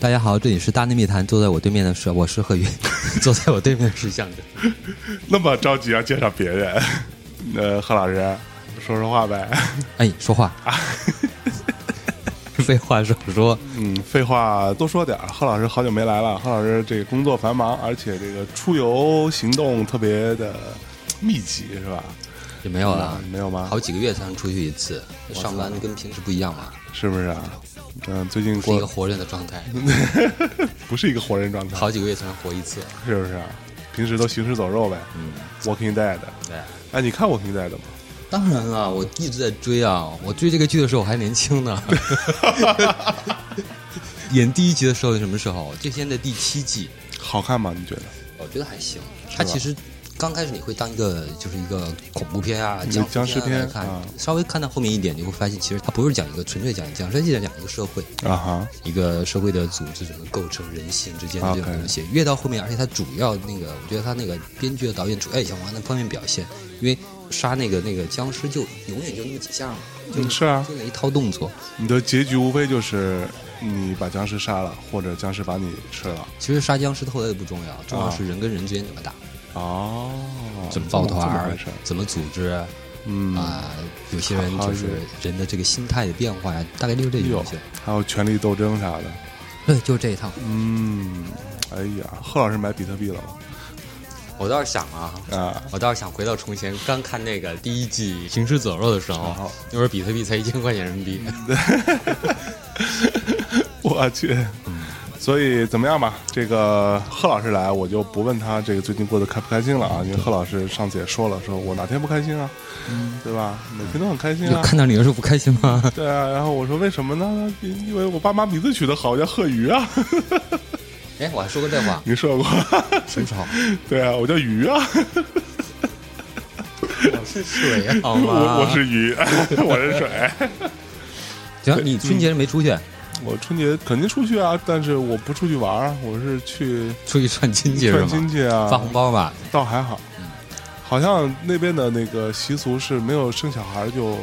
大家好，这里是大内密谈，坐在我对面的是我是贺云，坐在我对面是向真。那么着急要介绍别人，呃，贺老师说说话呗。哎，说话。废话少说，嗯，废话多说点儿。贺老师好久没来了，贺老师这个工作繁忙，而且这个出游行动特别的密集，是吧？也没有了，没有吗？好几个月才能出去一次，上班跟平时不一样嘛，是不是啊？嗯，最近过一个活人的状态，不是一个活人状态，好几个月才能活一次，是不是啊？平时都行尸走肉呗，嗯，Walking Dead，对，哎，你看 Walking Dead 吗？当然了，我一直在追啊！我追这个剧的时候我还年轻呢。演第一集的时候是什么时候？就现在第七季，好看吗？你觉得？我觉得还行。它其实刚开始你会当一个就是一个恐怖片啊，僵尸片看，稍微看到后面一点，你会发现其实它不是讲一个纯粹讲僵尸，是讲一个社会啊哈，一个社会的组织怎么构成人性之间的这种东西。越到后面，而且它主要那个，我觉得它那个编剧的导演主要也想往那方面表现，因为。杀那个那个僵尸就永远就那么几下嘛，就是啊，就那一套动作。你的结局无非就是你把僵尸杀了，或者僵尸把你吃了。其实杀僵尸后来也不重要，重要是人跟人之间怎么打。哦，怎么抱团，怎么组织？嗯啊，有些人就是人的这个心态的变化呀，大概就是这些东西。还有权力斗争啥的。对，就是这一套。嗯，哎呀，贺老师买比特币了吗？我倒是想啊，啊，我倒是想回到从前，刚看那个第一季《行尸走肉》的时候，那会儿比特币才一千块钱人民币。我去，所以怎么样吧？这个贺老师来，我就不问他这个最近过得开不开心了啊，因为贺老师上次也说了，说我哪天不开心啊，对吧？每天都很开心啊。看到你的时候不开心吗？对啊，然后我说为什么呢？因为我爸妈名字取得好，叫贺鱼啊。哎，我还说过这话，你说过，真好。对啊，我叫鱼啊，我是水啊，好吗？我我是鱼，我是水。行，你春节没出去？我春节肯定出去啊，但是我不出去玩啊，我是去出去串亲戚，串亲戚啊，发红包吧？倒还好，好像那边的那个习俗是没有生小孩就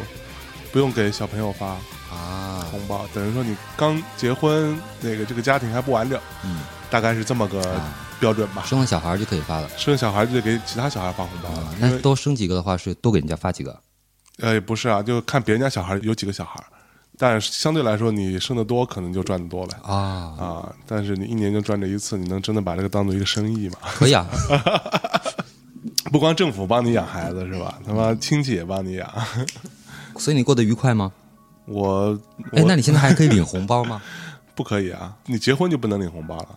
不用给小朋友发啊红包，等于说你刚结婚，那个这个家庭还不完整，嗯。大概是这么个标准吧。生了小孩就可以发了，生了小孩就得给其他小孩发红包了。那多生几个的话，是多给人家发几个？呃，不是啊，就看别人家小孩有几个小孩，但相对来说，你生的多，可能就赚的多呗。啊啊！但是你一年就赚这一次，你能真的把这个当做一个生意吗？可以啊，不光政府帮你养孩子是吧？他妈亲戚也帮你养，所以你过得愉快吗？我哎，那你现在还可以领红包吗？不可以啊，你结婚就不能领红包了。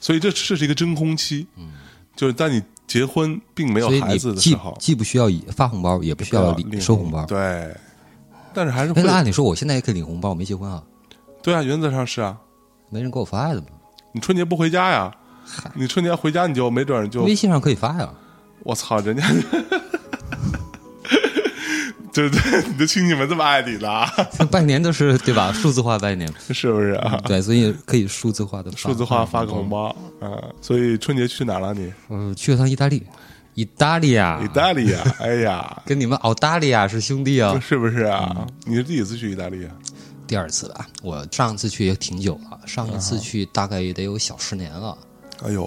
所以这这是一个真空期，嗯，就是在你结婚并没有孩子的时候，既不需要发红包，也不需要领收红包，对。但是还是，那按理说我现在也可以领红包，我没结婚啊。对啊，原则上是啊，没人给我发呀，怎么？你春节不回家呀？你春节回家你就没准就微信上可以发呀。我操，人家。对对，你的亲戚们这么爱你的，拜年都是对吧？数字化拜年是不是啊？对，所以可以数字化的数字化发个红包啊！所以春节去哪了你？嗯，去了趟意大利，意大利啊，意大利啊！哎呀，跟你们澳大利亚是兄弟啊，是不是啊？你是第几次去意大利啊？第二次吧，我上一次去也挺久了，上一次去大概也得有小十年了。哎呦，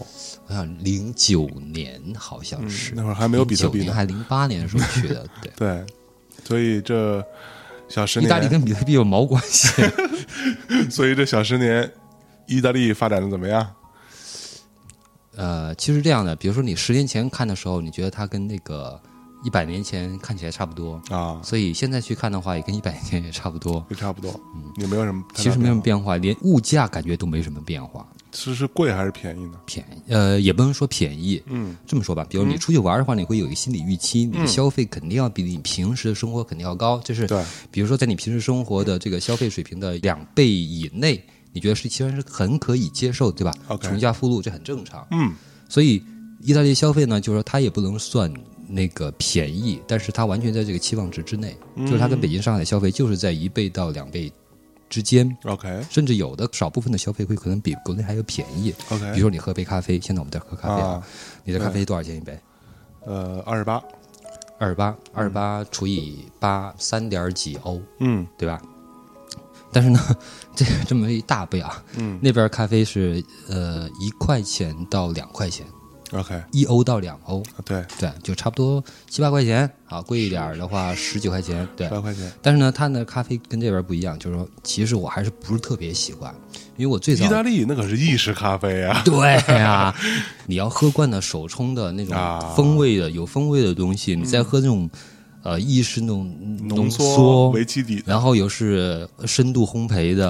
我想零九年好像是那会儿还没有比特币呢，还零八年时候去的，对 对。所以这小十年，意大利跟比特币有毛关系？所以这小十年，意大利发展的怎么样？呃，其实这样的，比如说你十年前看的时候，你觉得它跟那个一百年前看起来差不多啊，所以现在去看的话，也跟一百年前也差不多，也差不多，嗯，也没有什么，其实没什么变化，连物价感觉都没什么变化。是是贵还是便宜呢？便宜，呃，也不能说便宜。嗯，这么说吧，比如你出去玩的话，你会有一个心理预期，你的消费肯定要比你平时的生活肯定要高。就是，对，比如说在你平时生活的这个消费水平的两倍以内，你觉得是其实是很可以接受，对吧？OK，穷家富路这很正常。嗯，所以意大利消费呢，就是说它也不能算那个便宜，但是它完全在这个期望值之内，就是它跟北京、上海的消费就是在一倍到两倍。之间。OK，甚至有的少部分的消费会可能比国内还要便宜。OK，比如说你喝杯咖啡，现在我们在喝咖啡啊，你的咖啡多少钱一杯？呃，二十八，二十八，二十八除以八，三点几欧，嗯，对吧？但是呢，这这么一大杯啊，嗯，那边咖啡是呃一块钱到两块钱。OK，一欧到两欧，对对，就差不多七八块钱啊，贵一点的话十几块钱，对，八块钱。但是呢，它那咖啡跟这边不一样，就是说，其实我还是不是特别喜欢，因为我最早意大利那可是意式咖啡啊，对呀，你要喝惯了手冲的那种风味的有风味的东西，你再喝那种。呃，意式那种浓缩为基底，然后又是深度烘焙的，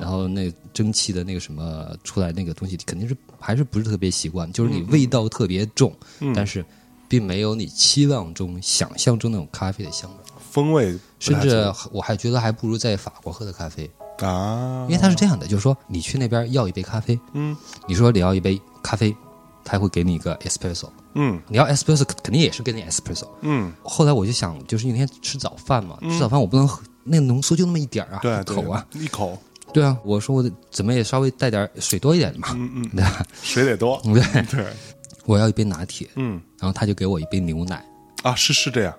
然后那蒸汽的那个什么出来那个东西，肯定是还是不是特别习惯。就是你味道特别重，但是并没有你期望中、想象中那种咖啡的香味。风味，甚至我还觉得还不如在法国喝的咖啡啊，因为它是这样的，就是说你去那边要一杯咖啡，嗯，你说你要一杯咖啡，他会给你一个 espresso。嗯，你要 espresso 肯定也是给你 espresso。嗯，后来我就想，就是那天吃早饭嘛，吃早饭我不能喝那浓缩就那么一点儿啊，对，口啊，一口。对啊，我说我怎么也稍微带点水多一点的嘛，嗯嗯，对吧？水得多，对对。我要一杯拿铁，嗯，然后他就给我一杯牛奶。啊，是是这样，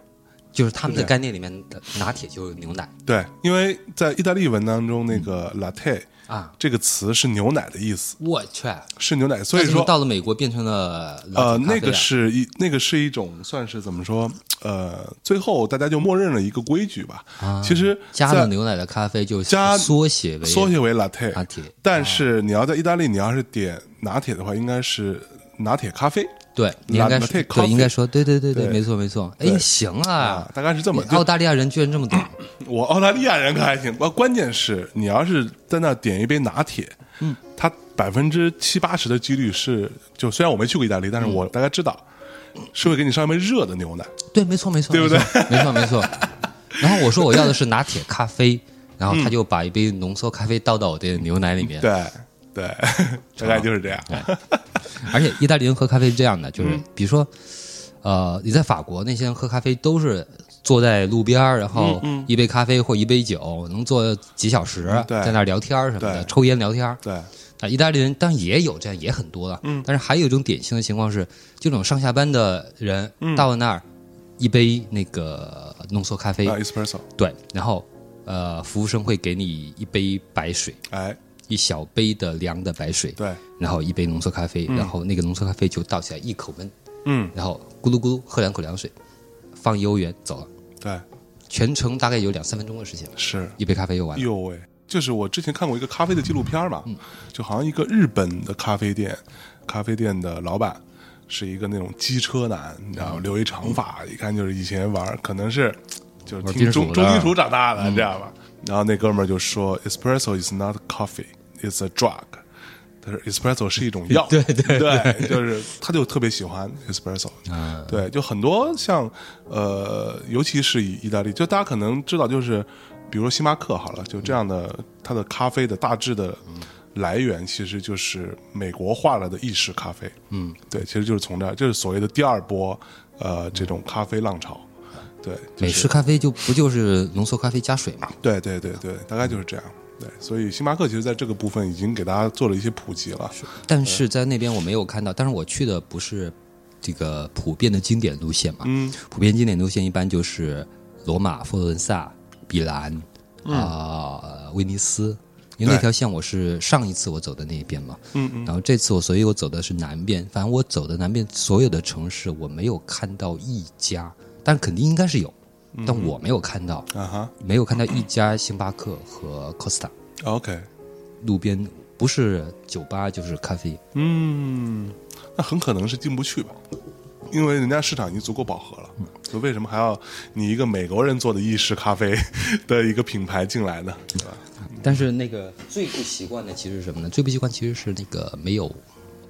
就是他们的概念里面的拿铁就是牛奶。对，因为在意大利文当中，那个 latte。啊，这个词是牛奶的意思。我去，是牛奶，所以说到了美国变成了呃，那个是一那个是一种算是怎么说？呃，最后大家就默认了一个规矩吧。啊，其实加了牛奶的咖啡就加缩写为缩写为 latte。但是你要在意大利，你要是点拿铁的话，应该是拿铁咖啡。对，你应该说对，应该说，对对对对，没错没错。哎，行啊，大概是这么。澳大利亚人居然这么懂。我澳大利亚人可还行，关关键是你要是在那点一杯拿铁，嗯，它百分之七八十的几率是，就虽然我没去过意大利，但是我大概知道，是会给你上一杯热的牛奶。对，没错没错，对不对？没错没错。然后我说我要的是拿铁咖啡，然后他就把一杯浓缩咖啡倒到我的牛奶里面。对。对，大概就是这样。而且意大利人喝咖啡是这样的，就是比如说，呃，你在法国那些人喝咖啡都是坐在路边然后一杯咖啡或一杯酒能坐几小时，在那聊天什么的，抽烟聊天。对啊，意大利人当然也有这样，也很多了。嗯，但是还有一种典型的情况是，这种上下班的人到了那儿，一杯那个浓缩咖啡，espresso，对，然后呃，服务生会给你一杯白水，哎。一小杯的凉的白水，对，然后一杯浓缩咖啡，然后那个浓缩咖啡就倒起来一口闷，嗯，然后咕噜咕噜喝两口凉水，放一欧元走了，对，全程大概有两三分钟的时间，是。一杯咖啡又完了。哟喂，就是我之前看过一个咖啡的纪录片嘛，就好像一个日本的咖啡店，咖啡店的老板是一个那种机车男，然后留一长发，一看就是以前玩可能是就是听中中金属长大的，你知道吧？然后那哥们儿就说：“Espresso is not coffee.” It's a drug，他说 espresso 是一种药，对对对，就是他就特别喜欢 espresso，对，就很多像呃，尤其是以意大利，就大家可能知道，就是比如说星巴克好了，就这样的，它的咖啡的大致的来源其实就是美国化了的意式咖啡，嗯，对，其实就是从这，就是所谓的第二波呃这种咖啡浪潮，对，美式咖啡就不就是浓缩咖啡加水嘛？对对对对，大概就是这样。对，所以星巴克其实在这个部分已经给大家做了一些普及了。但是在那边我没有看到，但是我去的不是这个普遍的经典路线嘛？嗯，普遍经典路线一般就是罗马、佛罗伦萨、比兰啊、威尼斯，因为那条线我是上一次我走的那一边嘛。嗯嗯。然后这次我，所以我走的是南边。反正我走的南边所有的城市，我没有看到一家，但肯定应该是有。但我没有看到，啊哈，没有看到一家星巴克和 Costa。OK，路边不是酒吧就是咖啡。嗯，那很可能是进不去吧，因为人家市场已经足够饱和了。所以为什么还要你一个美国人做的意式咖啡的一个品牌进来呢？对吧？但是那个最不习惯的其实是什么呢？最不习惯其实是那个没有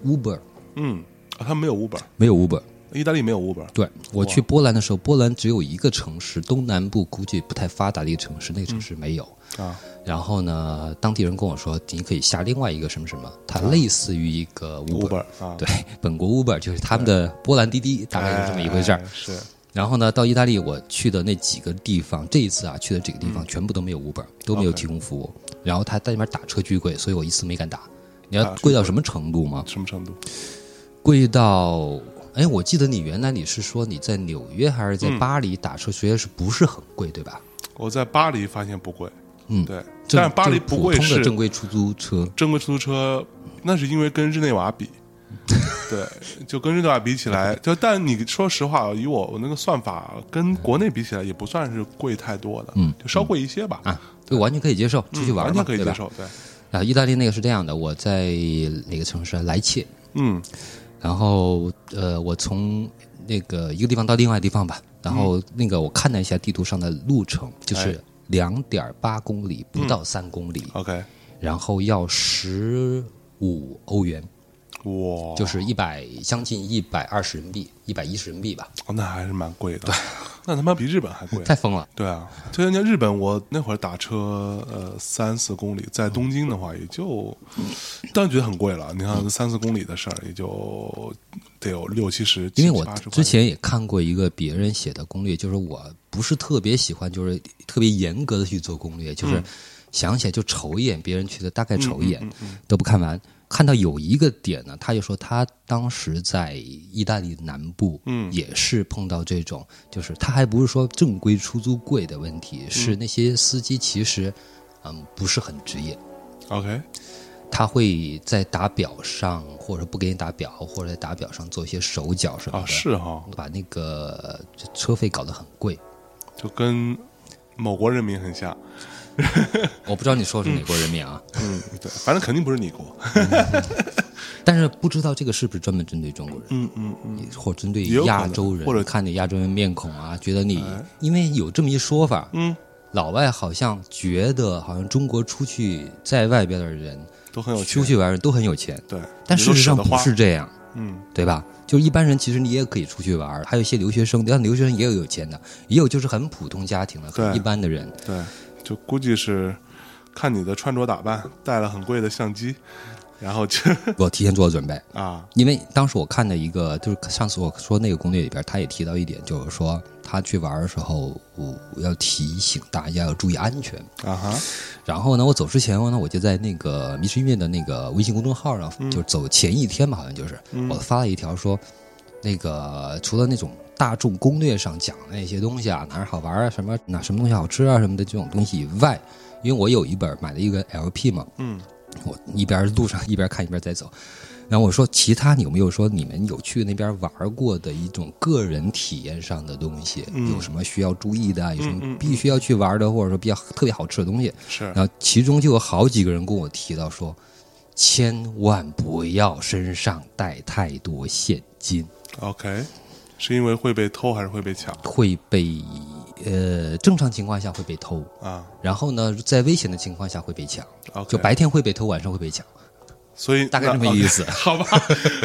Uber。嗯，啊，他没有 Uber，没有 Uber。意大利没有 Uber。对我去波兰的时候，波兰只有一个城市，东南部估计不太发达的一个城市，那个城市没有啊。然后呢，当地人跟我说，你可以下另外一个什么什么，它类似于一个 Uber 啊。对，本国 Uber 就是他们的波兰滴滴，大概是这么一回事儿。是。然后呢，到意大利我去的那几个地方，这一次啊去的几个地方全部都没有 Uber，都没有提供服务。然后他在那边打车巨贵，所以我一次没敢打。你要贵到什么程度吗？什么程度？贵到哎，我记得你原来你是说你在纽约还是在巴黎打车，觉得是不是很贵，对吧？我在巴黎发现不贵，嗯，对，但巴黎不贵是正规出租车，正规出租车那是因为跟日内瓦比，对，就跟日内瓦比起来，就但你说实话，以我我那个算法跟国内比起来，也不算是贵太多的，嗯，就稍贵一些吧，啊，就完全可以接受，出去玩完全可以接受，对。啊，意大利那个是这样的，我在哪个城市？莱切，嗯，然后呃，我从那个一个地方到另外地方吧，然后那个我看了一下地图上的路程，就是两点八公里，不到三公里，OK，然后要十五欧元，哇，就是一百将近一百二十人民币，一百一十人民币吧，哦，那还是蛮贵的。对 那他妈比日本还贵，太疯了。对啊，就人家日本，我那会儿打车，呃，三四公里，在东京的话，也就当然觉得很贵了。你看三四公里的事儿，也就得有六七十。因为我之前也看过一个别人写的攻略，就是我不是特别喜欢，就是特别严格的去做攻略，就是想起来就瞅一眼别人去的，大概瞅一眼都不看完。看到有一个点呢，他就说他当时在意大利南部，嗯，也是碰到这种，就是他还不是说正规出租贵的问题，是那些司机其实，嗯，不是很职业。OK，他会在打表上，或者不给你打表，或者在打表上做一些手脚什么的，是哈，把那个车费搞得很贵，就跟某国人民很像。我不知道你说的是哪国人民啊？嗯，对，反正肯定不是你国。但是不知道这个是不是专门针对中国人？嗯嗯嗯，或针对亚洲人，或者看你亚洲人面孔啊，觉得你因为有这么一说法，嗯，老外好像觉得好像中国出去在外边的人都很有出去玩都很有钱，对，但事实上不是这样，嗯，对吧？就一般人其实你也可以出去玩，还有一些留学生，但留学生也有有钱的，也有就是很普通家庭的，很一般的人，对。就估计是看你的穿着打扮，带了很贵的相机，然后就 我提前做了准备 啊。因为当时我看的一个，就是上次我说那个攻略里边，他也提到一点，就是说他去玩的时候，我要提醒大家要注意安全啊哈。然后呢，我走之前呢，我就在那个迷失音乐的那个微信公众号上，就走前一天吧，好像就是我发了一条说，那个除了那种。大众攻略上讲的那些东西啊，哪儿好玩啊，什么哪什么东西好吃啊，什么的这种东西以外，因为我有一本买了一个 LP 嘛，嗯，我一边路上一边看一边在走，然后我说其他你有没有说你们有去那边玩过的一种个人体验上的东西，有什么需要注意的，有什么必须要去玩的，或者说比较特别好吃的东西？是，然后其中就有好几个人跟我提到说，千万不要身上带太多现金。OK。是因为会被偷还是会被抢？会被，呃，正常情况下会被偷啊。然后呢，在危险的情况下会被抢。就白天会被偷，晚上会被抢。所以大概这么意思。好吧，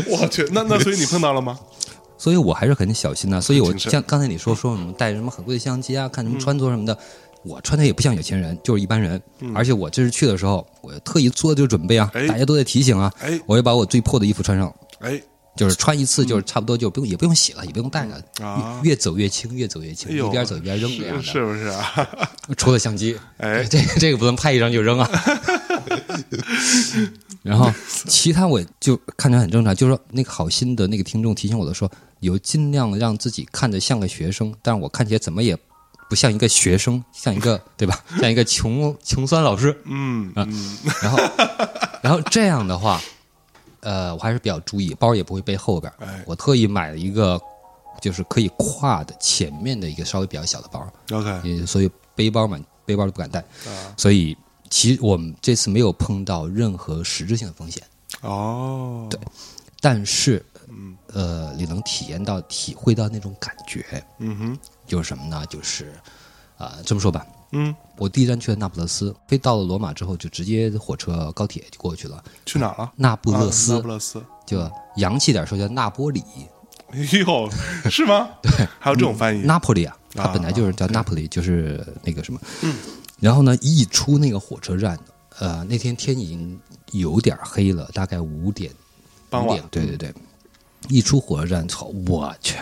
我去，那那所以你碰到了吗？所以我还是很小心的。所以我像刚才你说说什么带什么很贵的相机啊，看什么穿着什么的，我穿的也不像有钱人，就是一般人。而且我这次去的时候，我特意做这个准备啊，大家都在提醒啊，我要把我最破的衣服穿上。哎。就是穿一次，就是差不多就不用，也不用洗了，也不用带了，越走越轻，越走越轻，一边走一边扔这样的，是不是啊？除了相机，哎，这这个不能拍一张就扔啊。然 后其他我就看着很正常，就是说那个好心的那个听众提醒我的说，有尽量让自己看着像个学生，但是我看起来怎么也不像一个学生，像一个对吧？像一个穷穷酸老师，嗯啊，然后然后这样的话。呃，我还是比较注意，包也不会背后边。我特意买了一个，就是可以挎的前面的一个稍微比较小的包。OK，所以背包嘛，背包都不敢带。所以其实我们这次没有碰到任何实质性的风险。哦，对，但是，呃，你能体验到、体会到那种感觉。嗯哼，就是什么呢？就是，啊，这么说吧。嗯，我第一站去了那不勒斯，飞到了罗马之后，就直接火车、高铁就过去了。去哪了？那不勒斯。那不勒斯，就洋气点说叫那波里。哎呦，是吗？对，还有这种翻译。那不里啊，它本来就是叫那不里，就是那个什么。嗯。然后呢，一出那个火车站，呃，那天天已经有点黑了，大概五点。傍晚。对对对，一出火车站，操，我去！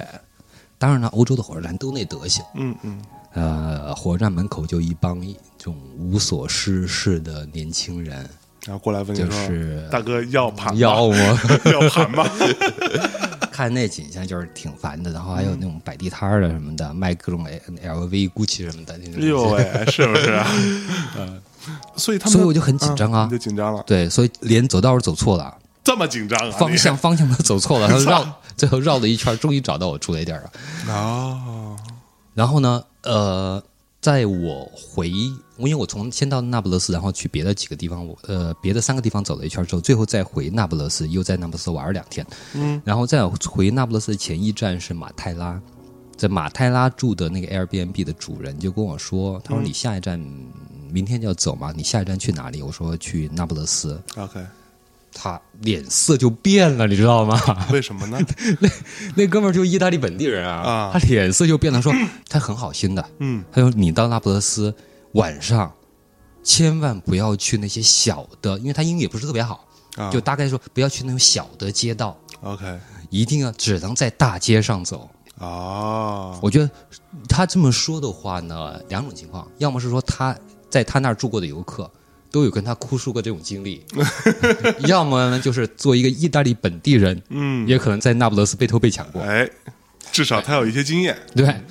当然了，欧洲的火车站都那德行。嗯嗯。呃，火车站门口就一帮这种无所事事的年轻人，然后过来问就是：“大哥要盘要吗？要盘吗？” 看那景象就是挺烦的，然后还有那种摆地摊的什么的，卖各种 L V、GUCCI 什么的那种。哎呦喂，是不是啊？嗯，所以他们，所以我就很紧张啊，就紧张了。对，所以连走道都走错了，这么紧张啊？方向方向都走错了，然后绕最后绕了一圈，终于找到我住的地儿了。哦，然后呢，呃。在我回，因为我从先到那不勒斯，然后去别的几个地方，我呃别的三个地方走了一圈之后，最后再回那不勒斯，又在那不勒斯玩了两天。嗯，然后再回那不勒斯的前一站是马泰拉，在马泰拉住的那个 Airbnb 的主人就跟我说，他说你下一站明天就要走嘛，你下一站去哪里？我说去那不勒斯。OK。他脸色就变了，你知道吗？为什么呢？那那哥们儿就意大利本地人啊，他脸色就变了，说他很好心的，嗯，他说你到那不勒斯晚上千万不要去那些小的，因为他英语也不是特别好，就大概说不要去那种小的街道，OK，一定要只能在大街上走哦。我觉得他这么说的话呢，两种情况，要么是说他在他那儿住过的游客。都有跟他哭诉过这种经历，要么呢就是做一个意大利本地人，嗯，也可能在那不勒斯被偷被抢过，哎。至少他有一些经验，对。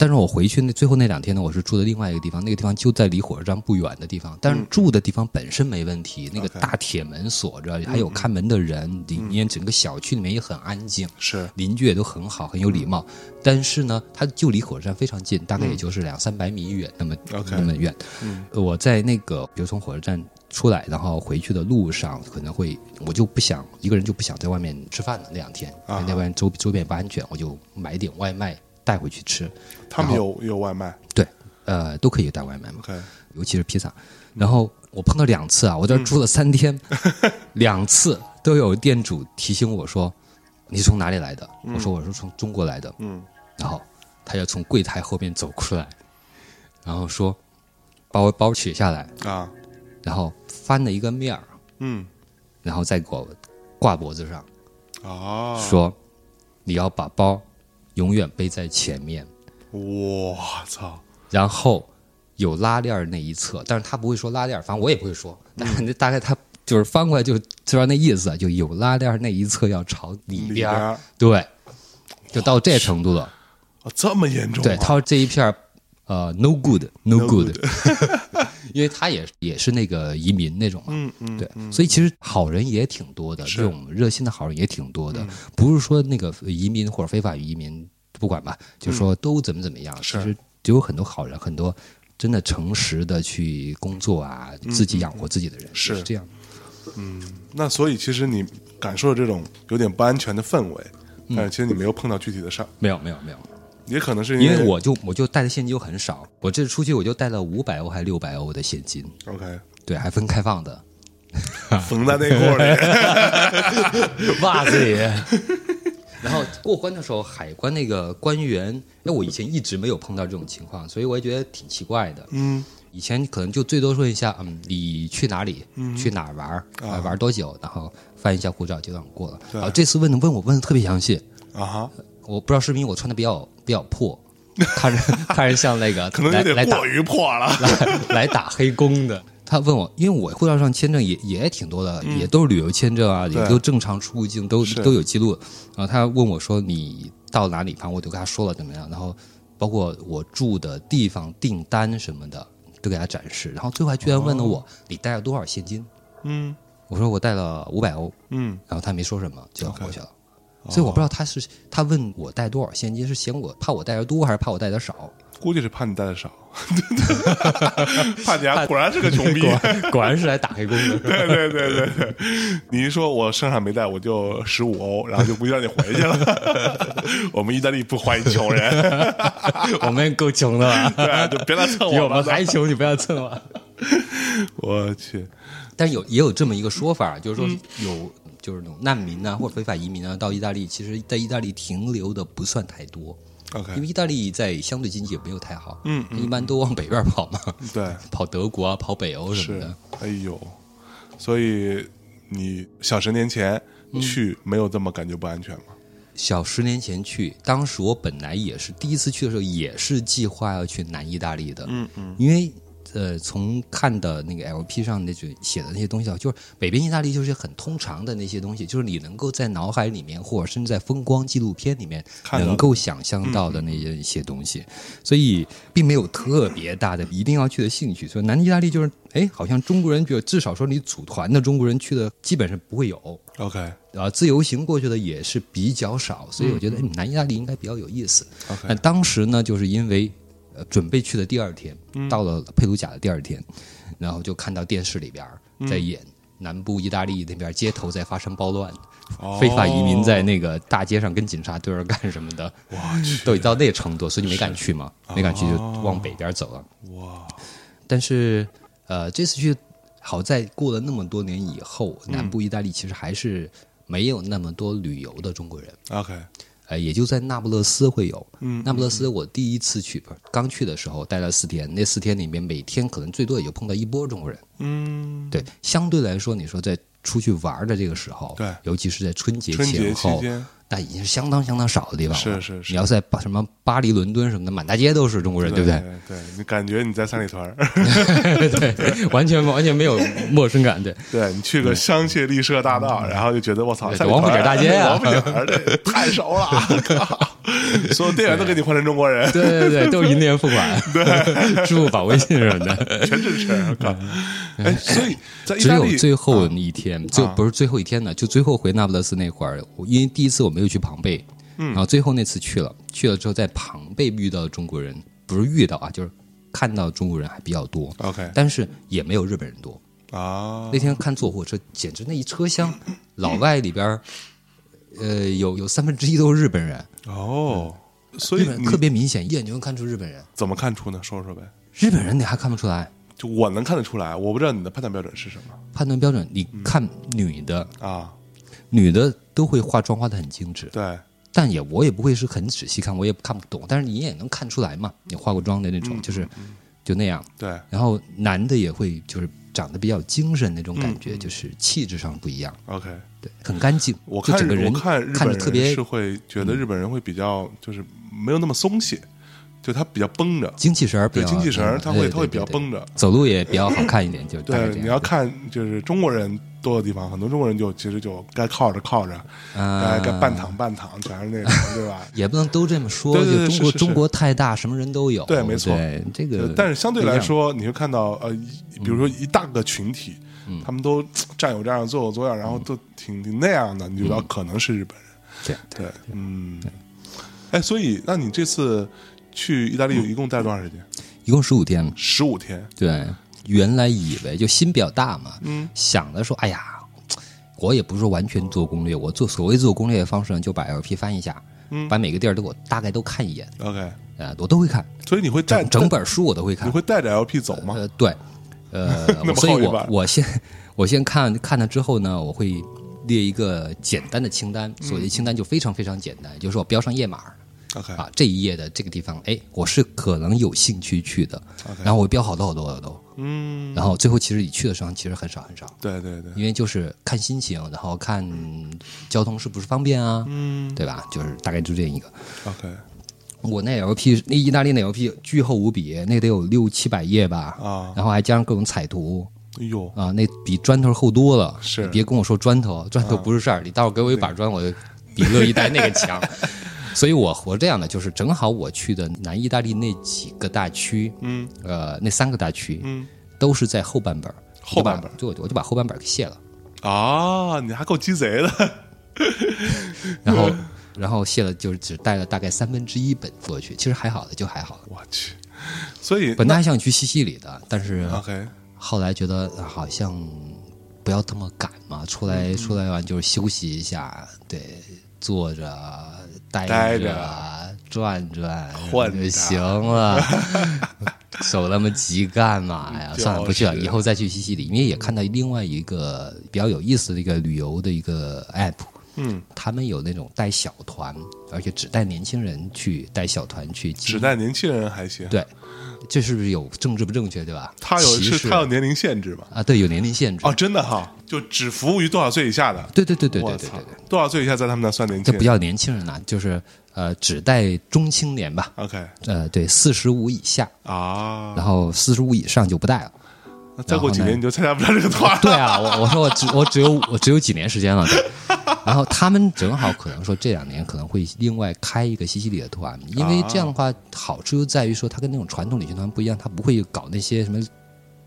但是我回去那最后那两天呢，我是住的另外一个地方，那个地方就在离火车站不远的地方。但是住的地方本身没问题，那个大铁门锁着，还有看门的人，里面整个小区里面也很安静，是邻居也都很好，很有礼貌。但是呢，它就离火车站非常近，大概也就是两三百米远，那么那么远。我在那个比如从火车站。出来，然后回去的路上可能会，我就不想一个人就不想在外面吃饭了。那两天，那边周周边不安全，我就买点外卖带回去吃。他们有有外卖？对，呃，都可以带外卖嘛。尤其是披萨。然后我碰到两次啊，我这住了三天，两次都有店主提醒我说：“你是从哪里来的？”我说：“我是从中国来的。”嗯，然后他就从柜台后面走出来，然后说：“把我包取下来啊。”然后翻了一个面儿，嗯，然后再给我挂脖子上，哦，说你要把包永远背在前面。我操！然后有拉链那一侧，但是他不会说拉链，反正我也不会说，但是大概他就是翻过来就知道那意思，就有拉链那一侧要朝里边对，就到这程度了。哦，这么严重？对，他说这一片呃，no good，no good。因为他也也是那个移民那种嘛，嗯嗯，对，所以其实好人也挺多的，这种热心的好人也挺多的，不是说那个移民或者非法移民不管吧，就说都怎么怎么样，其实就有很多好人，很多真的诚实的去工作啊，自己养活自己的人是这样。嗯，那所以其实你感受这种有点不安全的氛围，但是其实你没有碰到具体的事儿，没有没有没有。也可能是因为我就我就带的现金就很少，我这出去我就带了五百欧还六百欧的现金。OK，对，还分开放的，缝在内裤里、袜子里。然后过关的时候，海关那个官员，因为我以前一直没有碰到这种情况，所以我也觉得挺奇怪的。嗯，以前可能就最多说一下，嗯，你去哪里？嗯去哪儿玩？啊，玩多久？然后翻一下护照就让我过了。然后这次问的问我问的特别详细啊哈。我不知道是不是因为我穿的比较比较破，看着 看着像那个可能有点过于破了，来来打黑工的。他问我，因为我护照上签证也也挺多的，也都是旅游签证啊，也都正常出入境都都有记录。然后他问我说：“你到哪里？”反正我就跟他说了怎么样。然后包括我住的地方、订单什么的都给他展示。然后最后还居然问了我：“你带了多少现金？”嗯，我说我带了五百欧。嗯，然后他没说什么，就过去了。所以我不知道他是他问我带多少现金是嫌我怕我带的多还是怕我带的少？估计是怕你带的少，怕你啊！果然是个穷逼，果然是来打黑工的。对对对对对，你一说我身上没带，我就十五欧，然后就不让你回去了。我们意大利不欢迎穷人，我们够穷的了，对，就别来蹭我。我们还穷，你不要蹭我。我去，但有也有这么一个说法，就是说有。就是那种难民啊，或者非法移民啊，到意大利，其实，在意大利停留的不算太多。OK，因为意大利在相对经济也没有太好，嗯，一般都往北边跑嘛。对，跑德国啊，跑北欧什么的。哎呦，所以你小十年前去没有这么感觉不安全吗？小十年前去，当时我本来也是第一次去的时候，也是计划要去南意大利的。嗯嗯，因为呃，从看的那个 LP 上那就写的那些东西啊，就是北边意大利就是很通常的那些东西，就是你能够在脑海里面，或者甚至在风光纪录片里面能够想象到的那些一些东西，所以并没有特别大的一定要去的兴趣。所以南意大利就是，哎，好像中国人就至少说你组团的中国人去的基本上不会有。OK，啊，自由行过去的也是比较少，所以我觉得南意大利应该比较有意思。但当时呢，就是因为。准备去的第二天，到了佩鲁贾的第二天，然后就看到电视里边在演南部意大利那边街头在发生暴乱，非法移民在那个大街上跟警察对着干什么的，哇，都已到那程度，所以你没敢去嘛，没敢去就往北边走了。哇！但是呃，这次去好在过了那么多年以后，南部意大利其实还是没有那么多旅游的中国人。OK。呃，也就在那不勒斯会有。嗯，那不勒斯我第一次去，不是刚去的时候待了四天，那四天里面每天可能最多也就碰到一波中国人。嗯，对，相对来说，你说在出去玩的这个时候，对，尤其是在春节前后。那已经是相当相当少的地方了。是是是。你要在巴什么巴黎、伦敦什么的，满大街都是中国人，对不对？对你感觉你在三里屯 对，完全完全没有陌生感。对，对你去个香榭丽舍大道，然后就觉得我操，王府井大街啊，王府井太熟了，所有店员都给你换成中国人。对对对，都是银联付款，对，支付宝、微信什么的，全支持。哎，所以在只有最后一天，就不是最后一天呢，就最后回那不勒斯那会儿，因为第一次我。没有去庞贝，然后最后那次去了，去了之后在庞贝遇到中国人，不是遇到啊，就是看到中国人还比较多。OK，但是也没有日本人多啊。那天看坐火车，简直那一车厢老外里边，呃，有有三分之一都是日本人哦，所以特别明显，一眼就能看出日本人。怎么看出呢？说说呗。日本人你还看不出来？就我能看得出来，我不知道你的判断标准是什么。判断标准，你看女的啊。女的都会化妆化的很精致，对，但也我也不会是很仔细看，我也看不懂，但是你也能看出来嘛，你化过妆的那种，就是就那样。对，然后男的也会就是长得比较精神那种感觉，就是气质上不一样。OK，对，很干净。我看人看看着特别是会觉得日本人会比较就是没有那么松懈。就他比较绷着，精气神儿，对精气神儿，他会他会比较绷着，走路也比较好看一点。就对，你要看就是中国人多的地方，很多中国人就其实就该靠着靠着，该该半躺半躺，全是那种，对吧？也不能都这么说，就中国中国太大，什么人都有。对，没错，这个。但是相对来说，你会看到呃，比如说一大个群体，他们都站有这样，坐有坐样，然后都挺挺那样的，你觉得可能是日本人。对对，嗯。哎，所以那你这次。去意大利一共待多长时间？一共十五天。十五天。对，原来以为就心比较大嘛，嗯，想着说，哎呀，我也不是说完全做攻略，我做所谓做攻略的方式呢，就把 LP 翻一下，嗯，把每个地儿都我大概都看一眼。OK，呃，我都会看。所以你会带整本书我都会看。你会带着 LP 走吗？呃，对，呃，所以我我先我先看看了之后呢，我会列一个简单的清单，所谓的清单就非常非常简单，就是我标上页码。OK 啊，这一页的这个地方，哎，我是可能有兴趣去的。然后我标好多好多好多，嗯。然后最后其实你去的时候其实很少很少。对对对。因为就是看心情，然后看交通是不是方便啊，嗯，对吧？就是大概就这一个。OK。我那 LP 那意大利那 LP 巨厚无比，那得有六七百页吧。啊。然后还加上各种彩图。哎呦。啊，那比砖头厚多了。是。别跟我说砖头，砖头不是事儿。你待会儿给我一把砖，我就比乐意带那个强。所以我活这样的，就是正好我去的南意大利那几个大区，嗯，呃，那三个大区，嗯，都是在后半本后半本就我就把后半本给卸了。啊，你还够鸡贼的。然后，然后卸了，就是只带了大概三分之一本过去，其实还好的，就还好。我去，所以本来还想去西西里的，但是 OK，后来觉得好像不要这么赶嘛，出来出来完就是休息一下，对。坐着、待着、转转就行了，手那么急干嘛呀？算了，不去了，以后再去西西里。因为也看到另外一个比较有意思的一个旅游的一个 app，嗯，他们有那种带小团，而且只带年轻人去，带小团去，只带年轻人还行。对，这是不是有政治不正确？对吧？他有是他有年龄限制吧？啊，对，有年龄限制。哦，真的哈。就只服务于多少岁以下的？对对对对对对对，多少岁以下在他们那算年轻？这不叫年轻人呐，就是呃，只带中青年吧。OK，呃，对，四十五以下啊，然后四十五以上就不带了。再过几年你就参加不了这个团。对啊，我我说我只我只有我只有几年时间了。然后他们正好可能说这两年可能会另外开一个西西里的团，因为这样的话好处就在于说，他跟那种传统旅行团不一样，他不会搞那些什么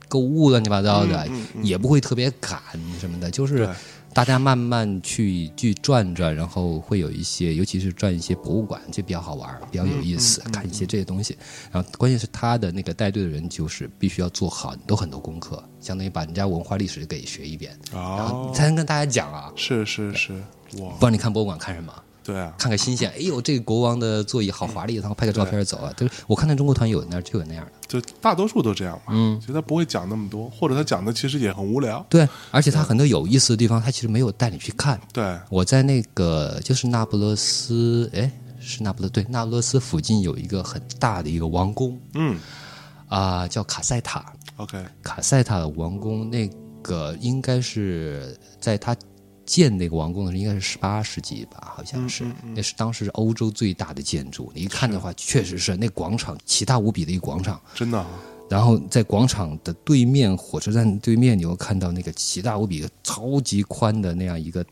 购物乱七八糟的，也不会特别赶什么的，就是。大家慢慢去去转转，然后会有一些，尤其是转一些博物馆，这比较好玩，比较有意思，看一些这些东西。然后关键是他的那个带队的人，就是必须要做很多很多功课，相当于把人家文化历史给学一遍，然后才能跟大家讲啊。是是是，哇！不然你看博物馆看什么？对啊，看看新鲜。哎呦，这个国王的座椅好华丽，然后拍个照片走啊。就是我看那中国团有那就有那样的，就大多数都这样嘛。嗯，其实他不会讲那么多，或者他讲的其实也很无聊。对，而且他很多有意思的地方，他其实没有带你去看。对，我在那个就是那不勒斯，哎，是那不勒对，那不勒斯附近有一个很大的一个王宫。嗯，啊，叫卡塞塔。OK，卡塞塔的王宫，那个应该是在他。建那个王宫的时候应该是十八世纪吧，好像是，那是当时是欧洲最大的建筑。你一看的话，确实是那广场奇大无比的一个广场，真的。然后在广场的对面，火车站对面，你会看到那个奇大无比、超级宽的那样一个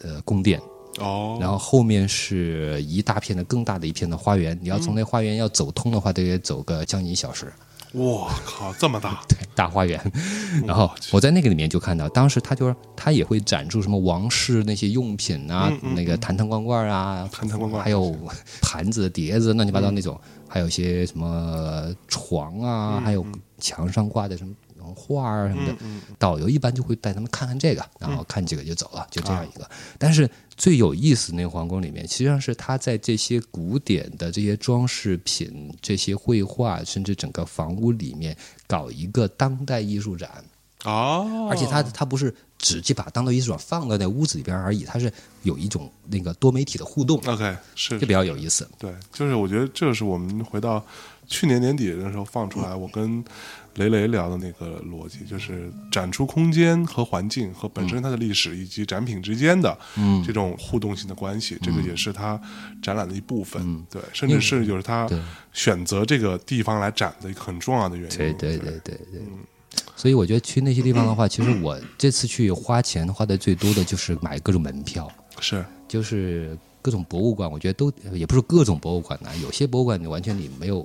呃宫殿。哦。然后后面是一大片的更大的一片的花园，你要从那花园要走通的话，得走个将近一小时。我靠，这么大！对，大花园。然后我在那个里面就看到，当时他就是他也会展出什么王室那些用品啊，那个坛坛罐罐啊，坛坛罐罐，还有盘子、碟子，乱七八糟那种，还有一些什么床啊，还有墙上挂的什么。画啊什么的，导游一般就会带他们看看这个，然后看几个就走了，就这样一个。但是最有意思那个皇宫里面，实际上是他在这些古典的这些装饰品、这些绘画，甚至整个房屋里面搞一个当代艺术展哦。而且他他不是只去把当代艺术展放在那屋子里边而已，他是有一种那个多媒体的互动。OK，是这比较有意思。对，就是我觉得这是我们回到去年年底的时候放出来，我跟。雷雷聊的那个逻辑，就是展出空间和环境和本身它的历史以及展品之间的这种互动性的关系，这个也是它展览的一部分。对，甚至是就是他选择这个地方来展的一个很重要的原因。对对对对对。所以我觉得去那些地方的话，其实我这次去花钱花的最多的就是买各种门票。是，就是各种博物馆，我觉得都也不是各种博物馆呢，有些博物馆你完全你没有。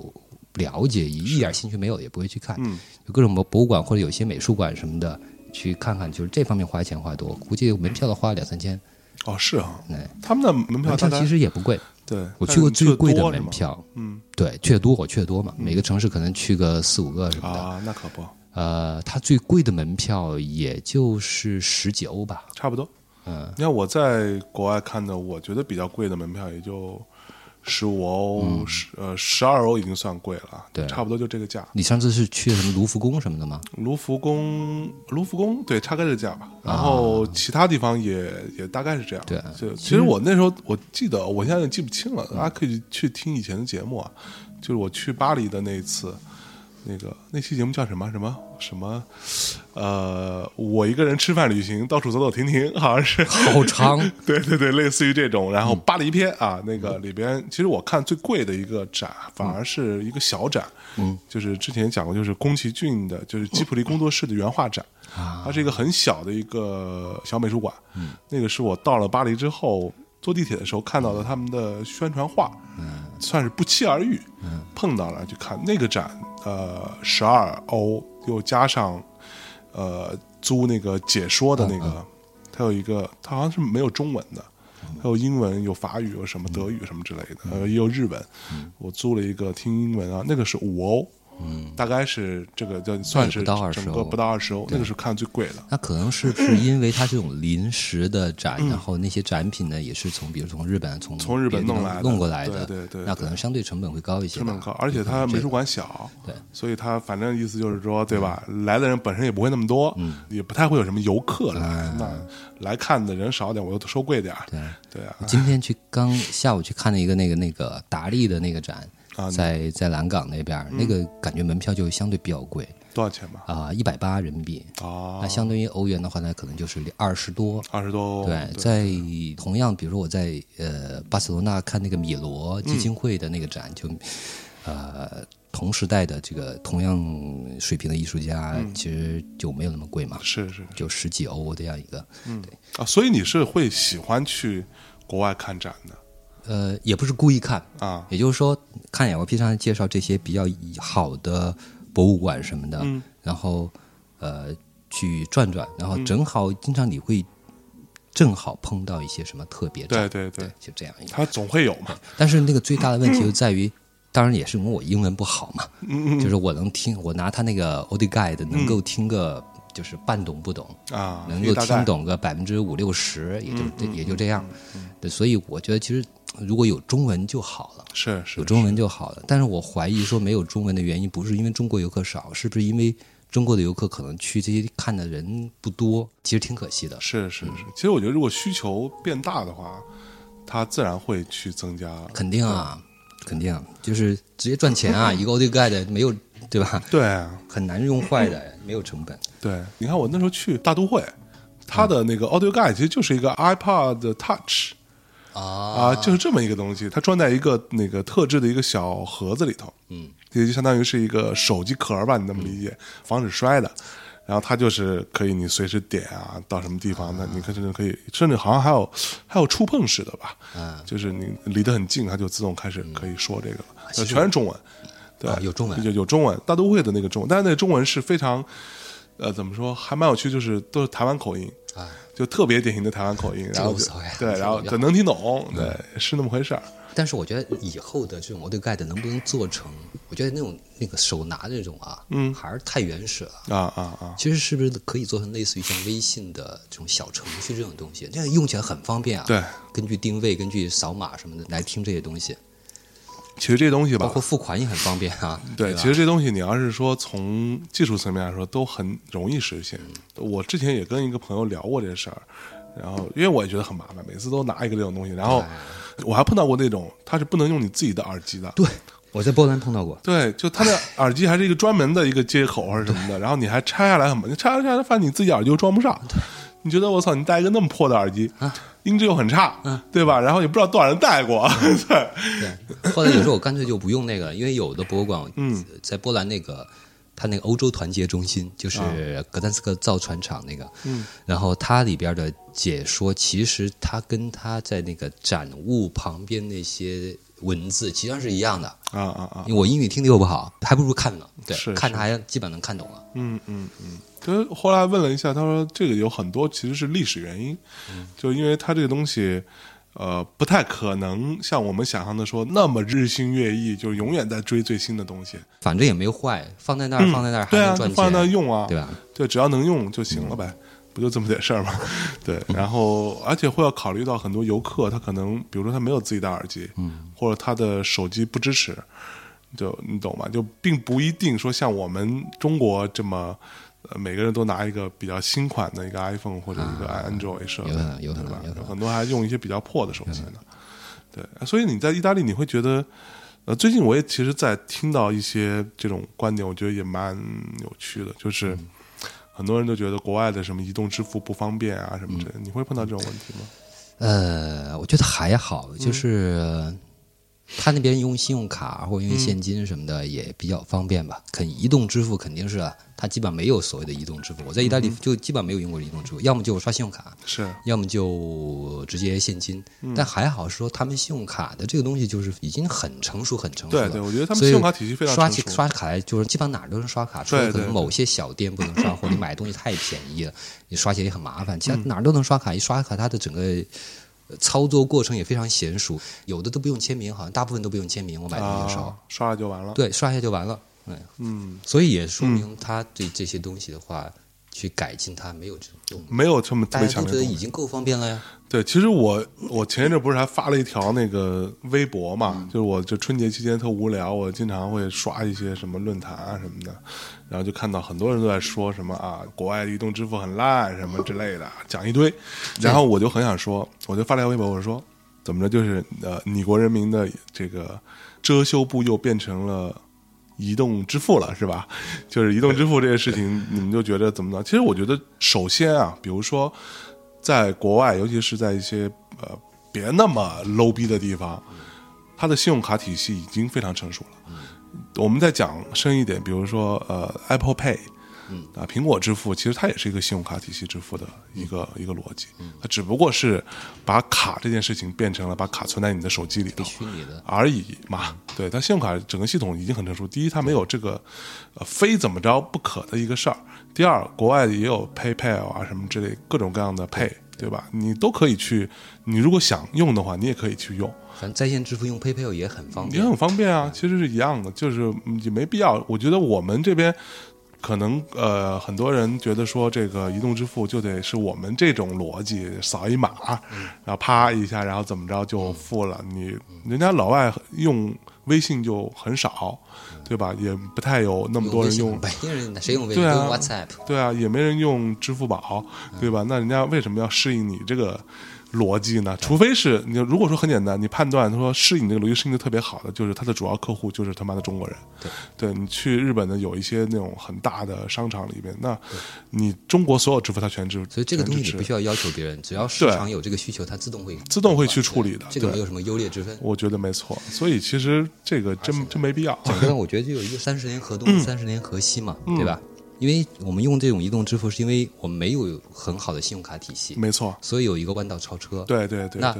了解一点兴趣没有也不会去看，有各种博博物馆或者有些美术馆什么的，去看看就是这方面花钱花多，估计门票都花两三千。哦，是啊，哎，他们的门票其实也不贵。对，我去过最贵的门票，嗯，对，去的多，我去的多嘛，每个城市可能去个四五个什么的。啊，那可不。呃，它最贵的门票也就是十几欧吧，差不多。嗯，你看我在国外看的，我觉得比较贵的门票也就。十五欧，十呃十二欧已经算贵了，对，差不多就这个价。你上次是去什么卢浮宫什么的吗？卢浮宫，卢浮宫，对，差概这个价吧。然后其他地方也也大概是这样。对，就其实我那时候我记得，我现在记不清了，大家可以去听以前的节目啊。就是我去巴黎的那一次。那个那期节目叫什么什么什么？呃，我一个人吃饭旅行，到处走走停停，好像是好长。对对对，类似于这种。然后巴黎篇啊，那个里边其实我看最贵的一个展，反而是一个小展。嗯，就是之前讲过，就是宫崎骏的，就是吉普力工作室的原画展。啊，它是一个很小的一个小美术馆。嗯，那个是我到了巴黎之后坐地铁的时候看到的他们的宣传画。嗯，算是不期而遇。嗯，碰到了就看那个展。呃，十二欧又加上，呃，租那个解说的那个，它有一个，它好像是没有中文的，它有英文、有法语、有什么德语什么之类的，呃，也有日文。我租了一个听英文啊，那个是五欧。嗯，大概是这个就算是整个不到二十欧，那个是看最贵的。那可能是不是因为它这种临时的展，然后那些展品呢也是从比如从日本从从日本弄来弄过来的，对对。那可能相对成本会高一些，成本高，而且它美术馆小，对，所以它反正意思就是说，对吧？来的人本身也不会那么多，嗯，也不太会有什么游客来，那来看的人少点，我又收贵点。对。对啊。今天去刚下午去看了一个那个那个达利的那个展。在在蓝港那边，那个感觉门票就相对比较贵。多少钱吧？啊，一百八人民币。哦，那相对于欧元的话呢，可能就是二十多。二十多。对，在同样，比如说我在呃巴塞罗那看那个米罗基金会的那个展，就呃同时代的这个同样水平的艺术家，其实就没有那么贵嘛。是是，就十几欧这样一个。嗯，对啊，所以你是会喜欢去国外看展的。呃，也不是故意看啊，也就是说，看 LP 上介绍这些比较好的博物馆什么的，然后呃去转转，然后正好经常你会正好碰到一些什么特别对对对，就这样一个，它总会有嘛。但是那个最大的问题就在于，当然也是因为我英文不好嘛，就是我能听，我拿他那个 o d i Guide 能够听个就是半懂不懂啊，能够听懂个百分之五六十，也就也就这样。对，所以我觉得其实。如果有中文就好了，是是有中文就好了。但是我怀疑说没有中文的原因，不是因为中国游客少，是不是因为中国的游客可能去这些看的人不多？其实挺可惜的。是是是，其实我觉得如果需求变大的话，它自然会去增加。肯定啊，肯定就是直接赚钱啊！一个 o d Guide 没有对吧？对，很难用坏的，没有成本。对，你看我那时候去大都会，它的那个 Audio Guide 其实就是一个 iPod Touch。啊。就是这么一个东西，它装在一个那个特制的一个小盒子里头，嗯，也就相当于是一个手机壳吧，你那么理解，防止摔的。然后它就是可以你随时点啊，到什么地方，那你可甚至可以，甚至好像还有还有触碰式的吧，嗯，就是你离得很近，它就自动开始可以说这个了，全是中文，对，有中文，有有中文，大都会的那个中文，但是那个中文是非常，呃，怎么说，还蛮有趣，就是都是台湾口音。啊。就特别典型的台湾口音，然后对，然后能听懂，对，是那么回事儿。但是我觉得以后的这种 Audio Guide 能不能做成？我觉得那种那个手拿这种啊，嗯，还是太原始了啊啊啊！其实是不是可以做成类似于像微信的这种小程序这种东西？那样用起来很方便啊。对，根据定位、根据扫码什么的来听这些东西。其实这东西吧，包括付款也很方便啊。对，其实这东西你要是说从技术层面来说，都很容易实现。我之前也跟一个朋友聊过这事儿。然后，因为我也觉得很麻烦，每次都拿一个这种东西。然后，我还碰到过那种，它是不能用你自己的耳机的。对，我在波兰碰到过。对，就它的耳机还是一个专门的一个接口还是什么的，然后你还拆下来很麻烦，拆下来发现你自己耳机又装不上。你觉得我操，你戴一个那么破的耳机，音质又很差，对吧？然后也不知道多少人带过。对。对。后来有时候我干脆就不用那个，因为有的博物馆，嗯，在波兰那个。他那个欧洲团结中心就是格丹斯克造船厂那个，嗯，然后它里边的解说，其实它跟它在那个展物旁边那些文字其实上是一样的啊啊啊！因为我英语听力又不好，还不如看呢。对，是看着还基本能看懂了。嗯嗯嗯。就后来问了一下，他说这个有很多其实是历史原因，就因为它这个东西。呃，不太可能像我们想象的说那么日新月异，就是永远在追最新的东西。反正也没坏，放在那儿，放在那儿还能赚钱。放在那儿用啊，对吧？对，只要能用就行了呗，不就这么点事儿吗？对。然后，而且会要考虑到很多游客，他可能比如说他没有自己的耳机，嗯，或者他的手机不支持，就你懂吗？就并不一定说像我们中国这么。呃，每个人都拿一个比较新款的一个 iPhone 或者一个 Android 设备，有的吧？有很多还用一些比较破的手机呢。对，所以你在意大利，你会觉得，呃，最近我也其实，在听到一些这种观点，我觉得也蛮有趣的，就是很多人都觉得国外的什么移动支付不方便啊什么的，你会碰到这种问题吗？呃，我觉得还好，就是。他那边用信用卡或者用现金什么的也比较方便吧？肯移动支付肯定是，他基本上没有所谓的移动支付。我在意大利就基本上没有用过移动支付，要么就刷信用卡，是，要么就直接现金。但还好说，他们信用卡的这个东西就是已经很成熟、很成熟了。对对，我觉得他们信用卡体系非常刷起刷卡来就是基本上哪儿都能刷卡，除了可能某些小店不能刷，或者你买东西太便宜了，你刷起来也很麻烦。其他哪儿都能刷卡，一刷卡它的整个。操作过程也非常娴熟，有的都不用签名，好像大部分都不用签名。我买东西的时候，刷了就完了。对，刷一下就完了。嗯，所以也说明他对这些东西的话，去改进它没有这种用，没有这么特别强。大家都觉得已经够方便了呀。对，其实我我前一阵不是还发了一条那个微博嘛，就是我就春节期间特无聊，我经常会刷一些什么论坛啊什么的。然后就看到很多人都在说什么啊，国外移动支付很烂什么之类的，讲一堆。然后我就很想说，我就发了条微博，我说怎么着，就是呃，你国人民的这个遮羞布又变成了移动支付了，是吧？就是移动支付这个事情，你们就觉得怎么呢？其实我觉得，首先啊，比如说在国外，尤其是在一些呃别那么 low 逼的地方，它的信用卡体系已经非常成熟了。我们再讲深一点，比如说呃，Apple Pay。嗯啊，苹果支付其实它也是一个信用卡体系支付的一个一个逻辑，它只不过是把卡这件事情变成了把卡存在你的手机里头虚拟的而已嘛。对，它信用卡整个系统已经很成熟。第一，它没有这个呃非怎么着不可的一个事儿；第二，国外也有 PayPal 啊什么之类各种各样的 Pay，对吧？你都可以去，你如果想用的话，你也可以去用。反正在线支付用 PayPal 也很方便，也很方便啊。其实是一样的，就是也没必要。我觉得我们这边。可能呃，很多人觉得说这个移动支付就得是我们这种逻辑，扫一码，然后啪一下，然后怎么着就付了。你人家老外用微信就很少，对吧？也不太有那么多人用。北京人谁用微信？对啊，WhatsApp。对啊，也没人用支付宝，对吧？那人家为什么要适应你这个？逻辑呢？除非是你如果说很简单，你判断他说是你这个逻辑适应的特别好的，就是他的主要客户就是他妈的中国人。对，对你去日本的有一些那种很大的商场里边，那你中国所有支付他全支付，所以这个东西你不需要要求别人，只要市场有这个需求，它自动会自动会去处理的。这个没有什么优劣之分。我觉得没错，所以其实这个真真没必要。整个我觉得就有一个三十年河东，三十年河西嘛，对吧？因为我们用这种移动支付，是因为我们没有很好的信用卡体系，没错，所以有一个弯道超车。对对对。那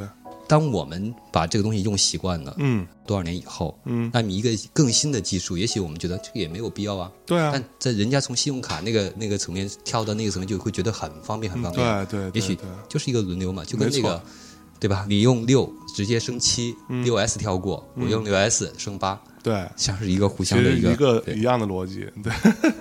当我们把这个东西用习惯了，嗯，多少年以后，嗯，那你一个更新的技术，也许我们觉得这个也没有必要啊。对啊。但在人家从信用卡那个那个层面跳到那个层面，就会觉得很方便，很方便。对对。也许就是一个轮流嘛，就跟那个，对吧？你用六直接升七，六 S 跳过，我用六 S 升八。对，像是一个互相的一个一样的逻辑，对，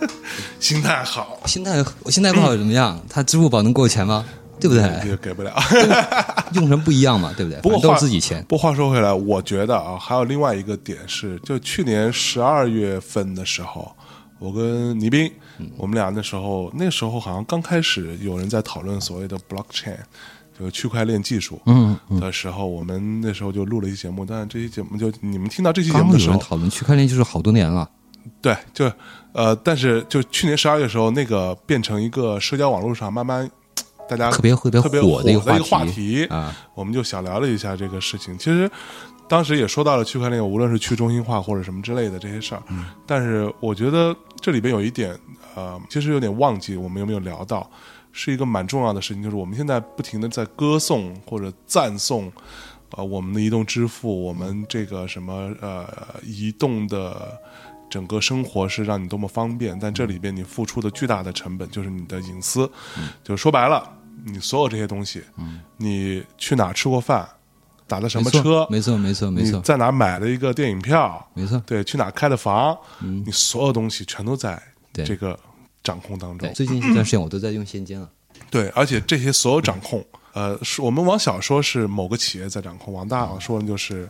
心态好，心态我心态不好怎么样？他支付宝能给我钱吗？对不对？也给不了，用什么不一样嘛？对不对？不过都是自己钱。不过话说回来，我觉得啊，还有另外一个点是，就去年十二月份的时候，我跟倪斌，我们俩那时候那时候好像刚开始有人在讨论所谓的 blockchain。这个区块链技术嗯的时候，我们那时候就录了一期节目，但是这期节目就你们听到这期节目的时候，讨论区块链技术好多年了。对，就呃，但是就去年十二月的时候，那个变成一个社交网络上慢慢大家特别特别火的一个话题啊，我们就小聊了一下这个事情。其实当时也说到了区块链，无论是去中心化或者什么之类的这些事儿，但是我觉得这里边有一点呃，其实有点忘记我们有没有聊到。是一个蛮重要的事情，就是我们现在不停的在歌颂或者赞颂，呃，我们的移动支付，我们这个什么呃，移动的整个生活是让你多么方便，但这里边你付出的巨大的成本就是你的隐私，就是说白了，你所有这些东西，你去哪吃过饭，打的什么车，没错没错没错，在哪买了一个电影票，没错，对，去哪开的房，你所有东西全都在这个。掌控当中，最近这段时间我都在用现金了。对，而且这些所有掌控，呃，是我们往小说是某个企业在掌控，往大说就是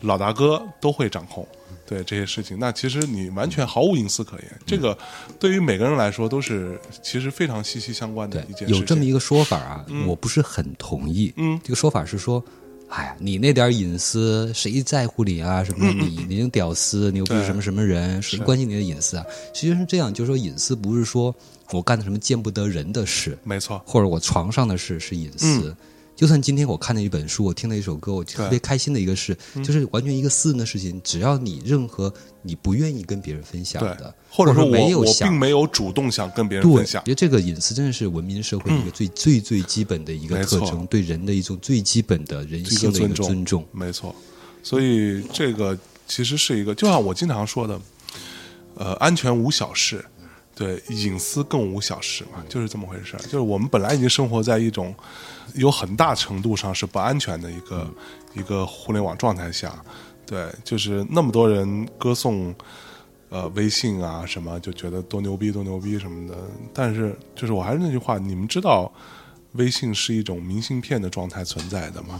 老大哥都会掌控。对这些事情，那其实你完全毫无隐私可言。这个对于每个人来说都是其实非常息息相关的一件事情。有这么一个说法啊，我不是很同意。嗯，这个说法是说。哎呀，你那点隐私谁在乎你啊？什么你你那屌丝，你又不是什么什么人，谁关心你的隐私啊？其实是这样，就是说隐私不是说我干的什么见不得人的事，没错，或者我床上的事是隐私。就算今天我看了一本书，我听了一首歌，我特别开心的一个事，就是完全一个私人的事情。只要你任何你不愿意跟别人分享的，或者说没有我并没有主动想跟别人分享，觉得这个隐私真的是文明社会一个最最最基本的一个特征，对人的一种最基本的人性的一个尊重。没错，所以这个其实是一个，就像我经常说的，呃，安全无小事。对，隐私更无小事嘛，就是这么回事就是我们本来已经生活在一种有很大程度上是不安全的一个一个互联网状态下。对，就是那么多人歌颂呃微信啊什么，就觉得多牛逼多牛逼什么的。但是，就是我还是那句话，你们知道微信是一种明信片的状态存在的吗？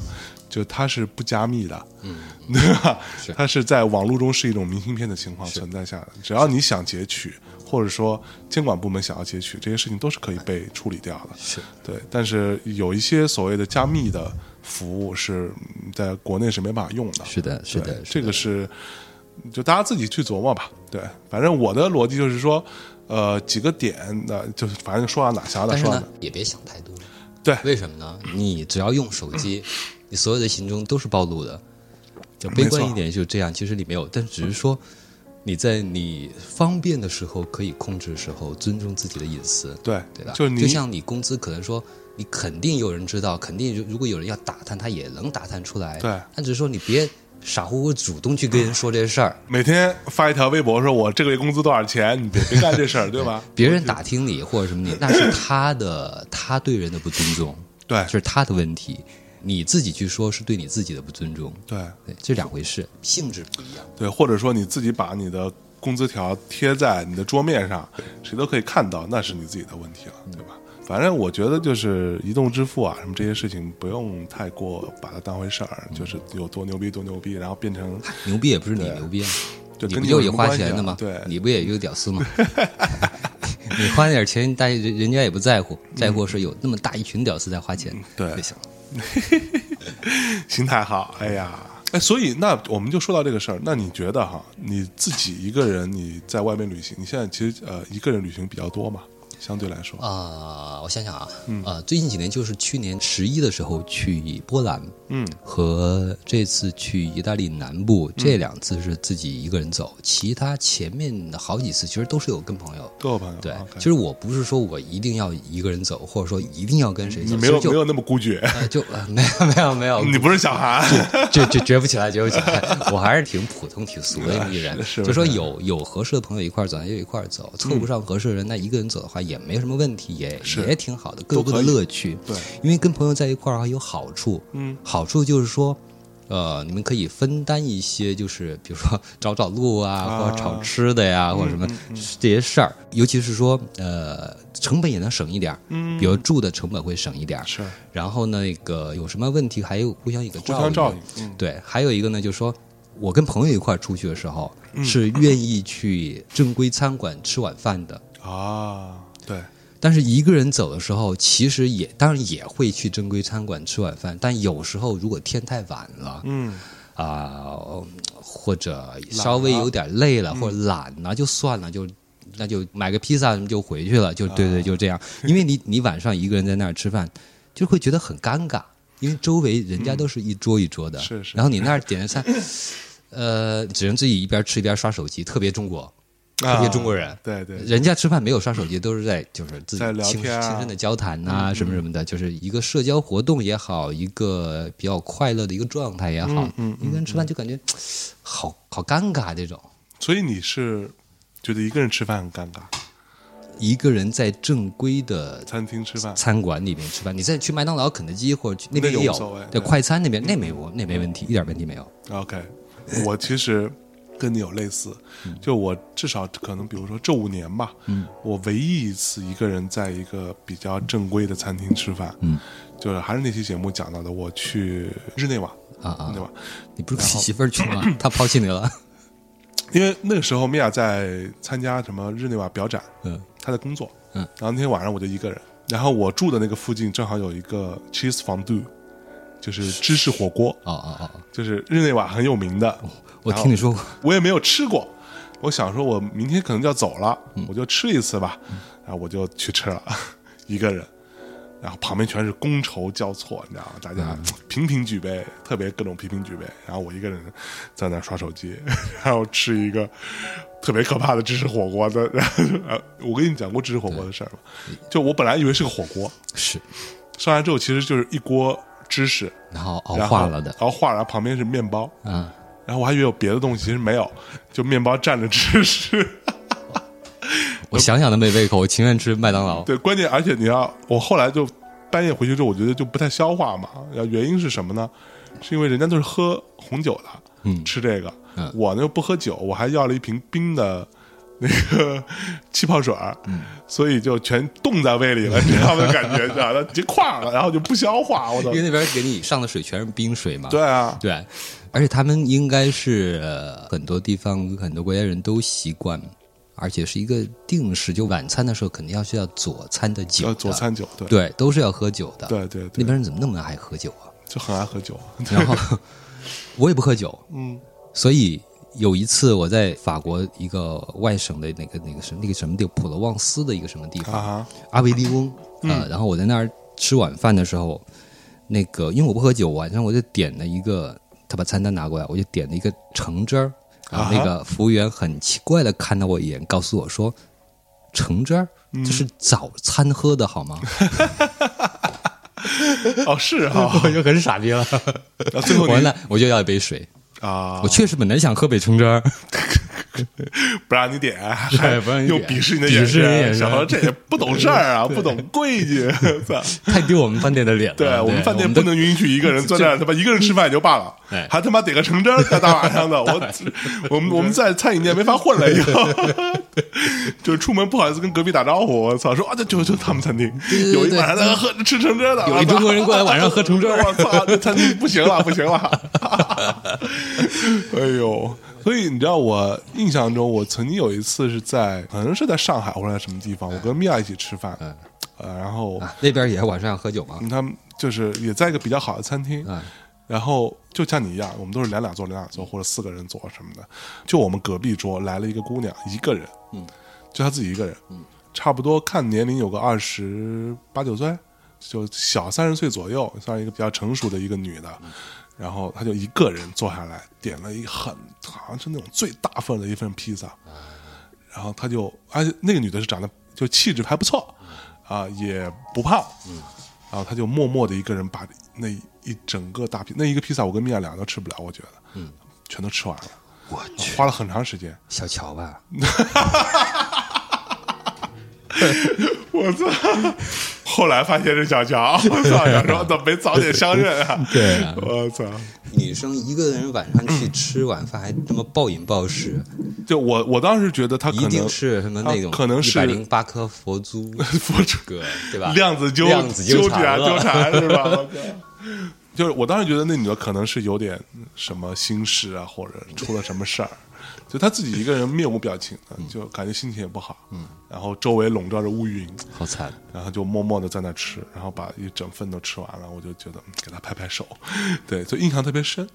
就它是不加密的，嗯，对吧？它是在网络中是一种明信片的情况存在下的，只要你想截取。或者说监管部门想要截取这些事情都是可以被处理掉的，是对。但是有一些所谓的加密的服务是在国内是没办法用的，是的，是的，这个是就大家自己去琢磨吧。对，反正我的逻辑就是说，呃，几个点，那就是反正说到哪想到哪说哪，也别想太多。对，为什么呢？你只要用手机，你所有的行踪都是暴露的。就悲观一点，就是这样。其实里面有，但只是说你在你方便的时候可以控制的时候，尊重自己的隐私。对，对吧？就就像你工资，可能说你肯定有人知道，肯定如果有人要打探，他也能打探出来。对，但只是说你别。傻乎乎主动去跟人说这事儿，每天发一条微博说“我这个月工资多少钱”，你别别干这事儿，对吧？别人打听你或者什么你，那是他的他对人的不尊重，对，这是他的问题。你自己去说是对你自己的不尊重，对对，这两回事，性质不一样。对，或者说你自己把你的工资条贴在你的桌面上，谁都可以看到，那是你自己的问题了，对吧？反正我觉得就是移动支付啊，什么这些事情不用太过把它当回事儿，就是有多牛逼多牛逼，然后变成牛逼也不是你牛逼，就你不就也花钱的吗？对，你不也一个屌丝吗？你花那点钱，大人人家也不在乎，在乎是有那么大一群屌丝在花钱，对就行了。心态好，哎呀，哎，所以那我们就说到这个事儿，那你觉得哈，你自己一个人你在外面旅行，你现在其实呃一个人旅行比较多嘛？相对来说。啊，我想想啊，啊，最近几年就是去年十一的时候去波兰，嗯，和这次去意大利南部这两次是自己一个人走，其他前面的好几次其实都是有跟朋友，都有朋友。对，其实我不是说我一定要一个人走，或者说一定要跟谁走，没有没有那么孤绝，就没有 没有没有，你不是小孩，就就绝不起来，绝不起来，我还是挺普通挺俗的一个人，就说有有合适的朋友一块走，就一块走，凑不上合适的人，那一个人走的话也。没什么问题，也也挺好的，各有各的乐趣。对，因为跟朋友在一块儿还有好处。嗯，好处就是说，呃，你们可以分担一些，就是比如说找找路啊，或者炒吃的呀，或者什么这些事儿。尤其是说，呃，成本也能省一点儿。嗯，比如住的成本会省一点儿。是。然后那个有什么问题，还有互相一个照应。对，还有一个呢，就是说我跟朋友一块儿出去的时候，是愿意去正规餐馆吃晚饭的啊。对，但是一个人走的时候，其实也当然也会去正规餐馆吃晚饭。但有时候如果天太晚了，嗯啊，或者稍微有点累了，或者懒了，就算了，就那就买个披萨什么就回去了。就对对，就这样。因为你你晚上一个人在那儿吃饭，就会觉得很尴尬，因为周围人家都是一桌一桌的，是是。然后你那儿点的菜，呃，只能自己一边吃一边刷手机，特别中国。特别中国人，对对，人家吃饭没有刷手机，都是在就是自己亲亲身的交谈呐，什么什么的，就是一个社交活动也好，一个比较快乐的一个状态也好。嗯，一个人吃饭就感觉好好尴尬这种。所以你是觉得一个人吃饭很尴尬？一个人在正规的餐厅吃饭、餐馆里面吃饭，你再去麦当劳、肯德基或者去那边也有，对快餐那边那没有那没问题，一点问题没有。OK，我其实。跟你有类似，就我至少可能，比如说这五年吧，嗯，我唯一一次一个人在一个比较正规的餐厅吃饭，嗯，就是还是那期节目讲到的，我去日内瓦啊啊，对吧？你不是跟媳妇儿去吗？他抛弃你了？因为那个时候米娅在参加什么日内瓦表展，嗯，她在工作，嗯，然后那天晚上我就一个人，然后我住的那个附近正好有一个 cheese fondue，就是芝士火锅，啊啊啊，就是日内瓦很有名的。我听你说过，我也没有吃过。我想说，我明天可能就要走了，我就吃一次吧。然后我就去吃了，一个人。然后旁边全是觥筹交错，你知道吗？大家频频举杯，特别各种频频举杯。然后我一个人在那刷手机，然后吃一个特别可怕的芝士火锅的。我跟你讲过芝士火锅的事儿吗？就我本来以为是个火锅，是上来之后其实就是一锅芝士，然后熬化了的，熬化了，旁边是面包，嗯。然后我还以为有别的东西，其实没有，就面包蘸着芝士。我想想都没胃口，我情愿吃麦当劳。对，关键而且你要，我后来就半夜回去之后，我觉得就不太消化嘛。原因是什么呢？是因为人家都是喝红酒的，嗯，吃这个，我呢又不喝酒，我还要了一瓶冰的。那个气泡水儿，所以就全冻在胃里了，你知道吗感觉，知道的，结块了，然后就不消化。我操！因为那边给你上的水全是冰水嘛。对啊，对，而且他们应该是很多地方很多国家人都习惯，而且是一个定时，就晚餐的时候肯定要需要佐餐的酒，佐餐酒，对对，都是要喝酒的。对对，那边人怎么那么爱喝酒啊？就很爱喝酒。然后 我也不喝酒，嗯，所以。有一次我在法国一个外省的那个那个什那个什么地普罗旺斯的一个什么地方，阿维利翁啊，然后我在那儿吃晚饭的时候，那个因为我不喝酒，晚上我就点了一个，他把餐单拿过来，我就点了一个橙汁儿，然后那个服务员很奇怪的看了我一眼，告诉我说。橙汁儿，这是早餐喝的好吗？哦，是哈，我就很傻逼了。最后完了，我就要一杯水啊！我确实本来想喝北橙汁儿。不让你点，还又鄙视你的眼神，小何这也不懂事儿啊，不懂规矩，太丢我们饭店的脸了。对我们饭店不能允许一个人坐那儿，他妈一个人吃饭也就罢了，还他妈点个橙汁儿，大大晚上的，我我们我们在餐饮店没法混了，以后。就是出门不好意思跟隔壁打招呼，我操，说啊，就就就他们餐厅。有一晚上在喝吃橙汁的，有一中国人过来晚上喝橙汁，我操，这餐厅不行了，不行了，哎呦。所以你知道，我印象中，我曾经有一次是在，可能是在上海或者在什么地方，我跟米娅一起吃饭，呃，然后那边也晚上要喝酒嘛？他们就是也在一个比较好的餐厅，然后就像你一样，我们都是两两坐两两坐或者四个人坐什么的，就我们隔壁桌来了一个姑娘，一个人，嗯，就她自己一个人，嗯，差不多看年龄有个二十八九岁，就小三十岁左右，算是一个比较成熟的一个女的。然后他就一个人坐下来，点了一很好像是那种最大份的一份披萨，然后他就，而且那个女的是长得就气质还不错，啊，也不胖，然后他就默默的一个人把那一整个大披那一个披萨，我跟米娅两个都吃不了，我觉得，嗯，全都吃完了，我去，花了很长时间，小乔吧。我操！后来发现是小乔，我操！想说怎么没早点相认啊？对，我操！女生一个人晚上去吃晚饭还这么暴饮暴食，就我我当时觉得他一定是什么那种可能是一百零八颗佛珠 佛珠哥对吧？量子纠量子纠缠纠缠是吧？就是我当时觉得那女的可能是有点什么心事啊，或者出了什么事儿。就他自己一个人面无表情的，就感觉心情也不好。嗯，然后周围笼罩着乌云，好惨。然后就默默的在那吃，然后把一整份都吃完了。我就觉得给他拍拍手，对，就印象特别深。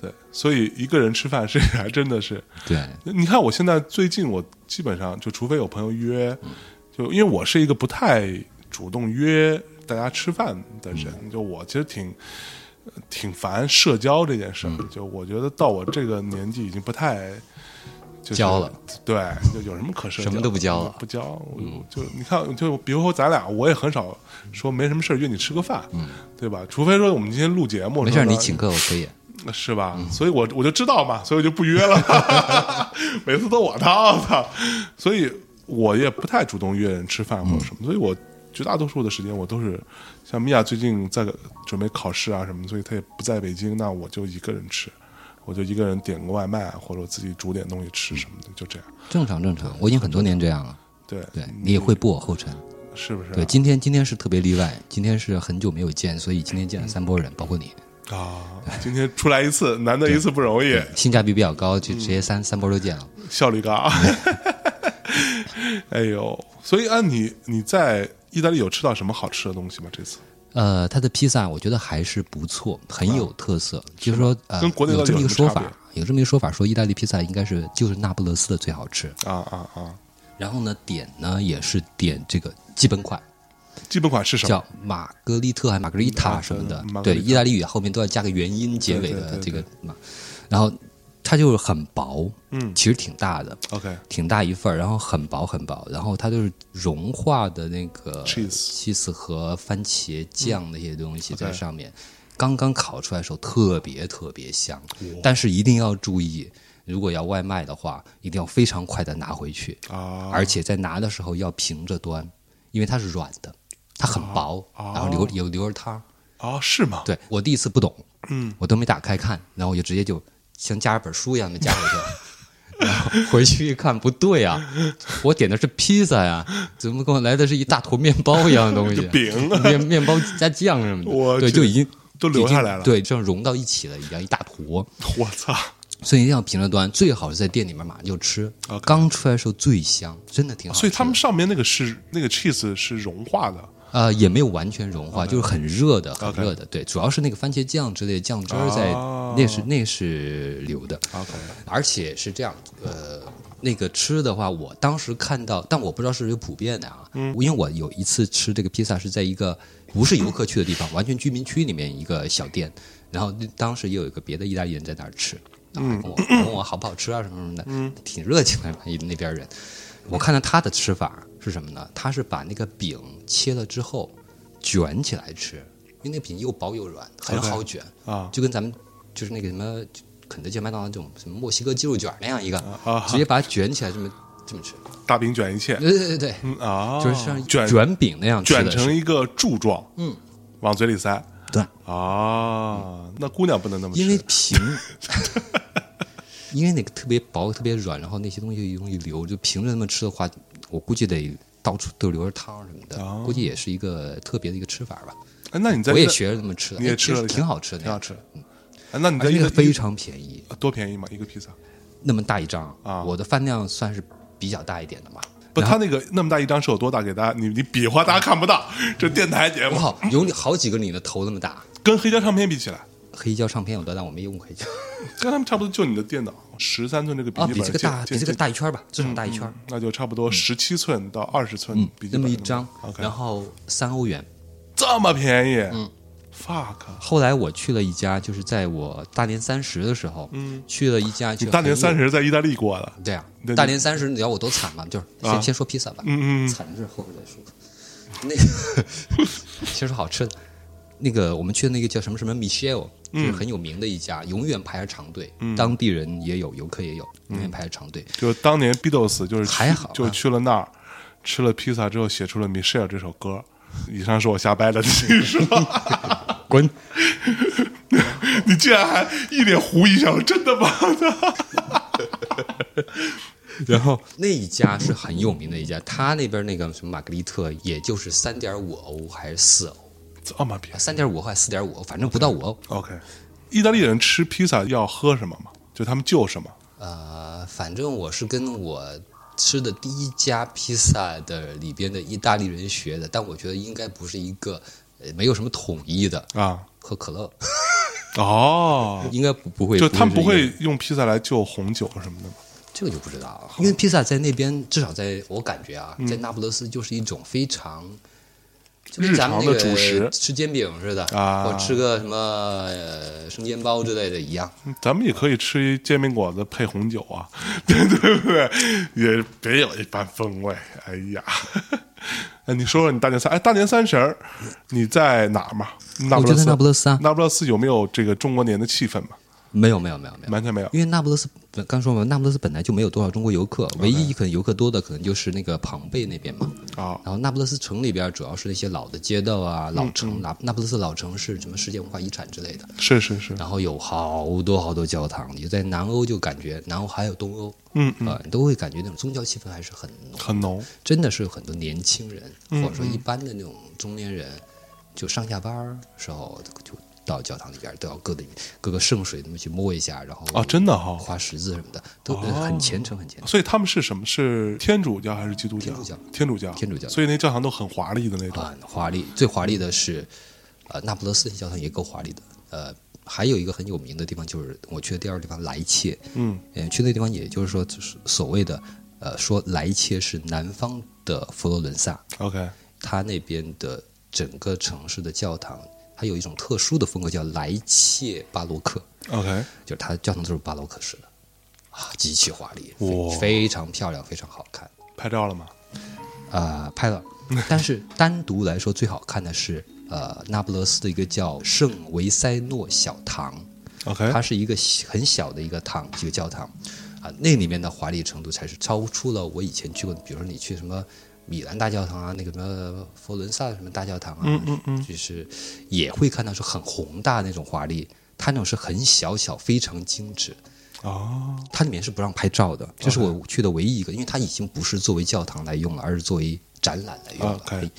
对，所以一个人吃饭是 还真的是。对，你看我现在最近我基本上就除非有朋友约，就因为我是一个不太主动约大家吃饭的人，就我其实挺挺烦社交这件事儿。就我觉得到我这个年纪已经不太。交了，对，就有什么可社什么都不交了，不交，就你看，就比如说咱俩，我也很少说没什么事约你吃个饭，嗯，对吧？除非说我们今天录节目，没事你请客我可以，是吧？所以我我就知道嘛，所以我就不约了，每次都我掏，所以我也不太主动约人吃饭或者什么，所以我绝大多数的时间我都是像米娅最近在准备考试啊什么，所以她也不在北京，那我就一个人吃。我就一个人点个外卖，或者我自己煮点东西吃什么的，就这样。正常正常，我已经很多年这样了。对对，你也会步我后尘，是不是？对，今天今天是特别例外，今天是很久没有见，所以今天见了三波人，包括你。啊，今天出来一次，难得一次不容易，性价比比较高，就直接三三波都见了，效率高。哎呦，所以啊，你你在意大利有吃到什么好吃的东西吗？这次？呃，它的披萨我觉得还是不错，很有特色。就是说，呃，有这么一个说法，有这么一个说法，说意大利披萨应该是就是那不勒斯的最好吃。啊啊啊！然后呢，点呢也是点这个基本款。基本款是什么？叫玛格丽特还是玛格丽塔什么的？对，意大利语后面都要加个元音结尾的这个嘛。然后。它就是很薄，嗯，其实挺大的，OK，挺大一份儿，然后很薄很薄，然后它就是融化的那个 cheese 和番茄酱那些东西在上面，刚刚烤出来的时候特别特别香，但是一定要注意，如果要外卖的话，一定要非常快的拿回去啊，而且在拿的时候要平着端，因为它是软的，它很薄，然后留有留着汤啊，是吗？对我第一次不懂，嗯，我都没打开看，然后我就直接就。像加一本书一样的加回去，然后回去一看不对啊，我点的是披萨呀，怎么给我来的是一大坨面包一样的东西？饼面面包加酱什么的，对，就已经都留下来了，对，这样融到一起了，一样一大坨。我操！所以一定要平着端，最好是在店里面马上就吃，刚出来的时候最香，真的挺好。所以他们上面那个是那个 cheese 是融化的。啊，也没有完全融化，就是很热的，很热的。对，主要是那个番茄酱之类的酱汁儿在，那是那是流的。OK，而且是这样，呃，那个吃的话，我当时看到，但我不知道是不是普遍的啊。嗯。因为我有一次吃这个披萨是在一个不是游客去的地方，完全居民区里面一个小店，然后当时也有一个别的意大利人在那儿吃，啊，跟我问我好不好吃啊什么什么的，嗯，挺热情的那边人。我看到他的吃法是什么呢？他是把那个饼切了之后卷起来吃，因为那饼又薄又软，很好卷啊，就跟咱们就是那个什么肯德基、麦当劳这种什么墨西哥鸡肉卷那样一个，直接把它卷起来这么这么吃。大饼卷一切，对对对。对，啊，就是像卷卷饼那样卷成一个柱状，嗯，往嘴里塞。对。啊，那姑娘不能那么吃，因为平。因为那个特别薄、特别软，然后那些东西容易流，就平着那么吃的话，我估计得到处都流着汤什么的，估计也是一个特别的一个吃法吧。哎，那你在我也学着那么吃，你也吃了，挺好吃的，挺好吃。嗯，哎，那你在那个非常便宜，多便宜嘛？一个披萨那么大一张啊，我的饭量算是比较大一点的嘛。不，他那个那么大一张是有多大？给大家，你你比划，大家看不到，这电台节目好有好几个你的头那么大，跟黑胶唱片比起来。黑胶唱片有多大？我没用黑胶，跟他们差不多，就你的电脑十三寸这个笔记本，比这个大，比这个大一圈吧，至少大一圈。那就差不多十七寸到二十寸笔记本那么一张，然后三欧元，这么便宜？嗯，fuck。后来我去了一家，就是在我大年三十的时候，嗯，去了一家。你大年三十在意大利过的？对啊，大年三十你知道我多惨吗？就是先先说披萨吧，嗯嗯，惨是后边再说。那个 先说好吃的。那个我们去的那个叫什么什么 Michelle，就是很有名的一家，永远排着长队，当地人也有，游客也有，永远排着长队。就当年 Beatles 就是还好，就去了那儿，吃了披萨之后，写出了 Michelle 这首歌。以上是我瞎掰的，你说？滚！你竟然还一脸狐疑，想真的吗？然后那一家是很有名的一家，他那边那个什么玛格丽特，也就是三点五欧还是四欧。这么便宜，三点五还是四点五，反正不到五。OK，意大利人吃披萨要喝什么吗？就他们就什么？呃，反正我是跟我吃的第一家披萨的里边的意大利人学的，但我觉得应该不是一个，呃，没有什么统一的啊。喝可乐。哦，应该不不会，就他们不会用披萨来就红酒什么的吗？这个就不知道了，因为披萨在那边，至少在我感觉啊，在那不勒斯就是一种非常。日常的主食，吃煎饼似的啊，或吃个什么生煎包之类的一样。咱们也可以吃一煎饼果子配红酒啊，对对不对？也别有一番风味。哎呀，哎，你说说你大年三哎，大年三十儿你在哪儿嘛？那不勒斯，那不勒斯啊，那不勒斯有没有这个中国年的气氛嘛？没有没有没有没有，完全没有。因为那不勒斯刚说嘛，那不勒斯本来就没有多少中国游客，唯一可能游客多的可能就是那个庞贝那边嘛。啊，然后那不勒斯城里边主要是那些老的街道啊，老城，那那不勒斯老城是什么世界文化遗产之类的。是是是。然后有好多好多教堂，你在南欧就感觉，南欧还有东欧，嗯嗯，你都会感觉那种宗教气氛还是很很浓，真的是有很多年轻人或者说一般的那种中年人，就上下班时候就。到教堂里边都要各的各个圣水，那么去摸一下，然后啊，真的哈，画十字什么的，都很虔诚，很虔诚。所以他们是什么？是天主教还是基督教？天主教，天主教，天主教。所以那教堂都很华丽的那种，华丽。最华丽的是，呃，那不勒斯教堂也够华丽的。呃，还有一个很有名的地方就是我去的第二个地方莱切。嗯，去那地方，也就是说，就是所谓的，呃，说莱切是南方的佛罗伦萨。OK，他那边的整个城市的教堂。它有一种特殊的风格，叫莱切巴洛克。OK，就是它教堂都是巴洛克式的，啊，极其华丽，非常漂亮，非常好看。拍照了吗？啊，拍了。但是单独来说，最好看的是呃，那不勒斯的一个叫圣维塞诺小堂。OK，它是一个很小的一个堂，一个教堂。啊，那里面的华丽程度才是超出了我以前去过，比如说你去什么。米兰大教堂啊，那个什么佛罗伦萨什么大教堂啊，嗯嗯嗯，就是也会看到是很宏大那种华丽，它那种是很小巧，非常精致。哦，它里面是不让拍照的，这是我去的唯一一个，因为它已经不是作为教堂来用了，而是作为展览来用了。可以，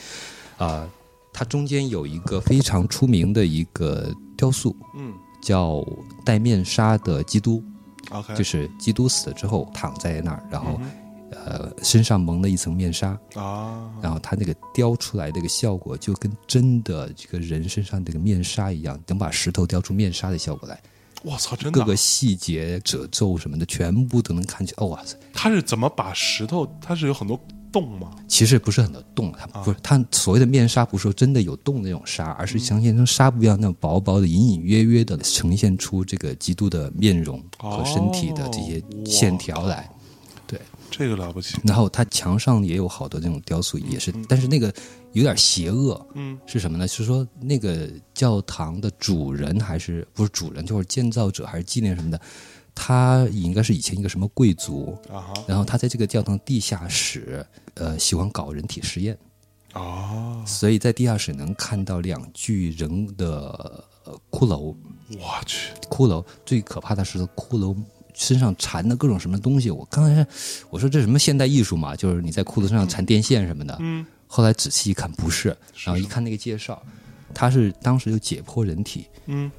啊，它中间有一个非常出名的一个雕塑，嗯，叫戴面纱的基督。OK，就是基督死了之后躺在那儿，然后。呃，身上蒙了一层面纱啊，然后他那个雕出来这个效果就跟真的这个人身上这个面纱一样，能把石头雕出面纱的效果来。我操，真的！各个细节、褶皱什么的，全部都能看见。哦，哇塞！他是怎么把石头？他是有很多洞吗？其实不是很多洞，它不是他所谓的面纱，不是说真的有洞那种纱，而是像现成纱布一样那种薄薄的、隐隐约约的呈现出这个基督的面容和身体的这些线条来。这个了不起。然后它墙上也有好多这种雕塑，也是，但是那个有点邪恶。嗯，是什么呢？是说那个教堂的主人还是不是主人，就是建造者还是纪念什么的？他应该是以前一个什么贵族啊。然后他在这个教堂地下室，呃，喜欢搞人体实验。哦。所以在地下室能看到两具人的骷髅。我去！骷髅最可怕的是骷髅。身上缠的各种什么东西，我刚才我说这什么现代艺术嘛，就是你在裤子上缠电线什么的。嗯。后来仔细一看，不是，然后一看那个介绍，他是当时就解剖人体。嗯。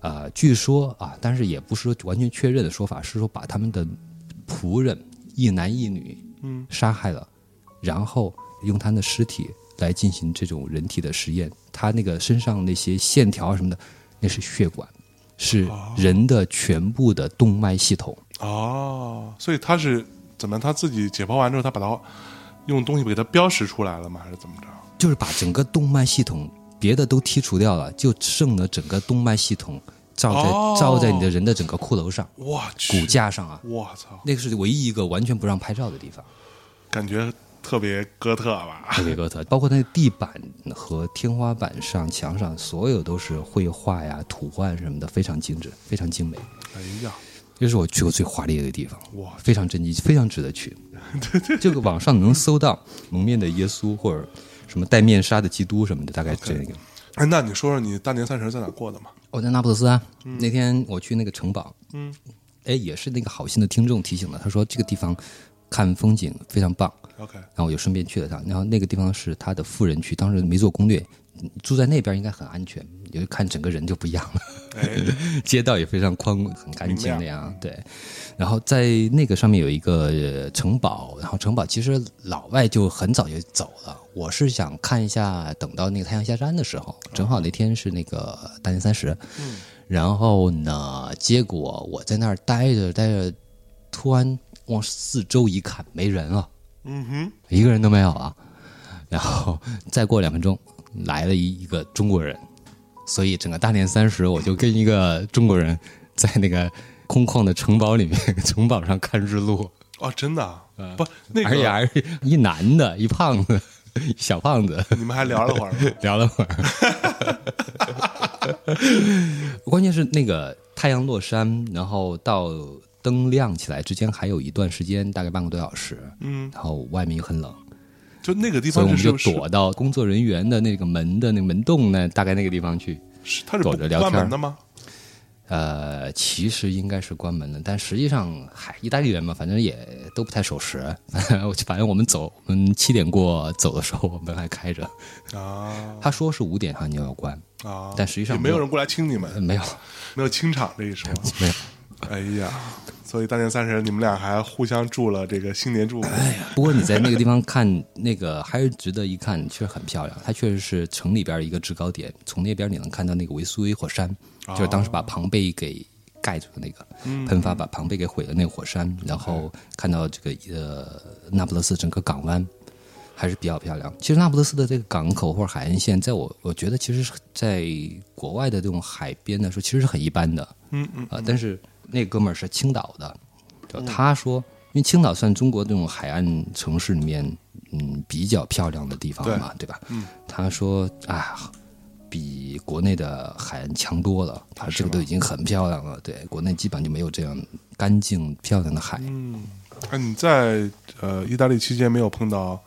啊，据说啊，但是也不是说完全确认的说法，是说把他们的仆人一男一女，嗯，杀害了，然后用他的尸体来进行这种人体的实验。他那个身上那些线条什么的，那是血管。是人的全部的动脉系统哦，所以他是怎么？他自己解剖完之后，他把它用东西给它标识出来了吗？还是怎么着？就是把整个动脉系统别的都剔除掉了，就剩了整个动脉系统照在照在你的人的整个骷髅上，我去，骨架上啊！我操，那个是唯一一个完全不让拍照的地方，感觉。特别哥特吧，特别哥特，包括那地板和天花板上、墙上，所有都是绘画呀、图案什么的，非常精致，非常精美。哎呀，这是我去过最华丽的地方，哇，非常震惊，非常值得去。这个网上能搜到蒙面的耶稣或者什么戴面纱的基督什么的，大概这个。哎，那你说说你大年三十在哪过的嘛？我在那不勒斯啊。那天我去那个城堡，嗯，哎，也是那个好心的听众提醒了，他说这个地方看风景非常棒。OK，然后我就顺便去了趟，然后那个地方是他的富人区，当时没做攻略，住在那边应该很安全，就看整个人就不一样了，街道也非常宽很干净那样，对。然后在那个上面有一个城堡，然后城堡其实老外就很早就走了，我是想看一下，等到那个太阳下山的时候，正好那天是那个大年三十，嗯，然后呢，结果我在那儿待着待着，突然往四周一看，没人了。嗯哼，一个人都没有啊，然后再过两分钟来了一一个中国人，所以整个大年三十我就跟一个中国人在那个空旷的城堡里面，城堡上看日落。哦，真的？不，那个而且还是一男的，一胖子，小胖子。你们还聊了会儿？聊了会儿。关键是那个太阳落山，然后到。灯亮起来之间还有一段时间，大概半个多小时。嗯，然后外面又很冷，就那个地方，所以我们就躲到工作人员的那个门的那个门洞呢，大概那个地方去。是，他是躲着聊天的吗？呃，其实应该是关门的，但实际上，嗨，意大利人嘛，反正也都不太守时。反正我们走，我们七点过走的时候，门还开着。啊，他说是五点哈，你要关啊，但实际上没有人过来清你们，没有，没有清场这一说，没有。哎呀，所以大年三十你们俩还互相祝了这个新年祝福。哎呀，不过你在那个地方看那个还是值得一看，确实很漂亮。它确实是城里边一个制高点，从那边你能看到那个维苏威火山，就是当时把庞贝给盖住的那个喷发把庞贝给毁了那个火山，然后看到这个呃那不勒斯整个港湾还是比较漂亮。其实那不勒斯的这个港口或者海岸线，在我我觉得其实是在国外的这种海边来说，其实是很一般的。嗯嗯啊，但是。那哥们儿是青岛的，就他说，因为青岛算中国这种海岸城市里面，嗯，比较漂亮的地方嘛，对吧？嗯，他说啊，比国内的海岸强多了。他说这个都已经很漂亮了，对，国内基本就没有这样干净漂亮的海。嗯，那你在呃意大利期间没有碰到，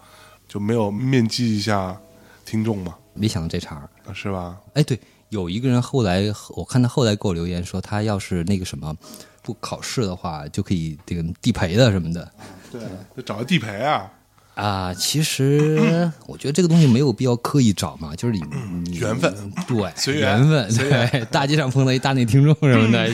就没有面基一下听众吗？没想到这茬儿，是吧？哎，对。有一个人后来，我看他后来给我留言说，他要是那个什么不考试的话，就可以这个地陪的什么的。对，找个地陪啊。啊，其实 我觉得这个东西没有必要刻意找嘛，就是你缘分，对，随缘分，对，大街上碰到一大内听众什么的，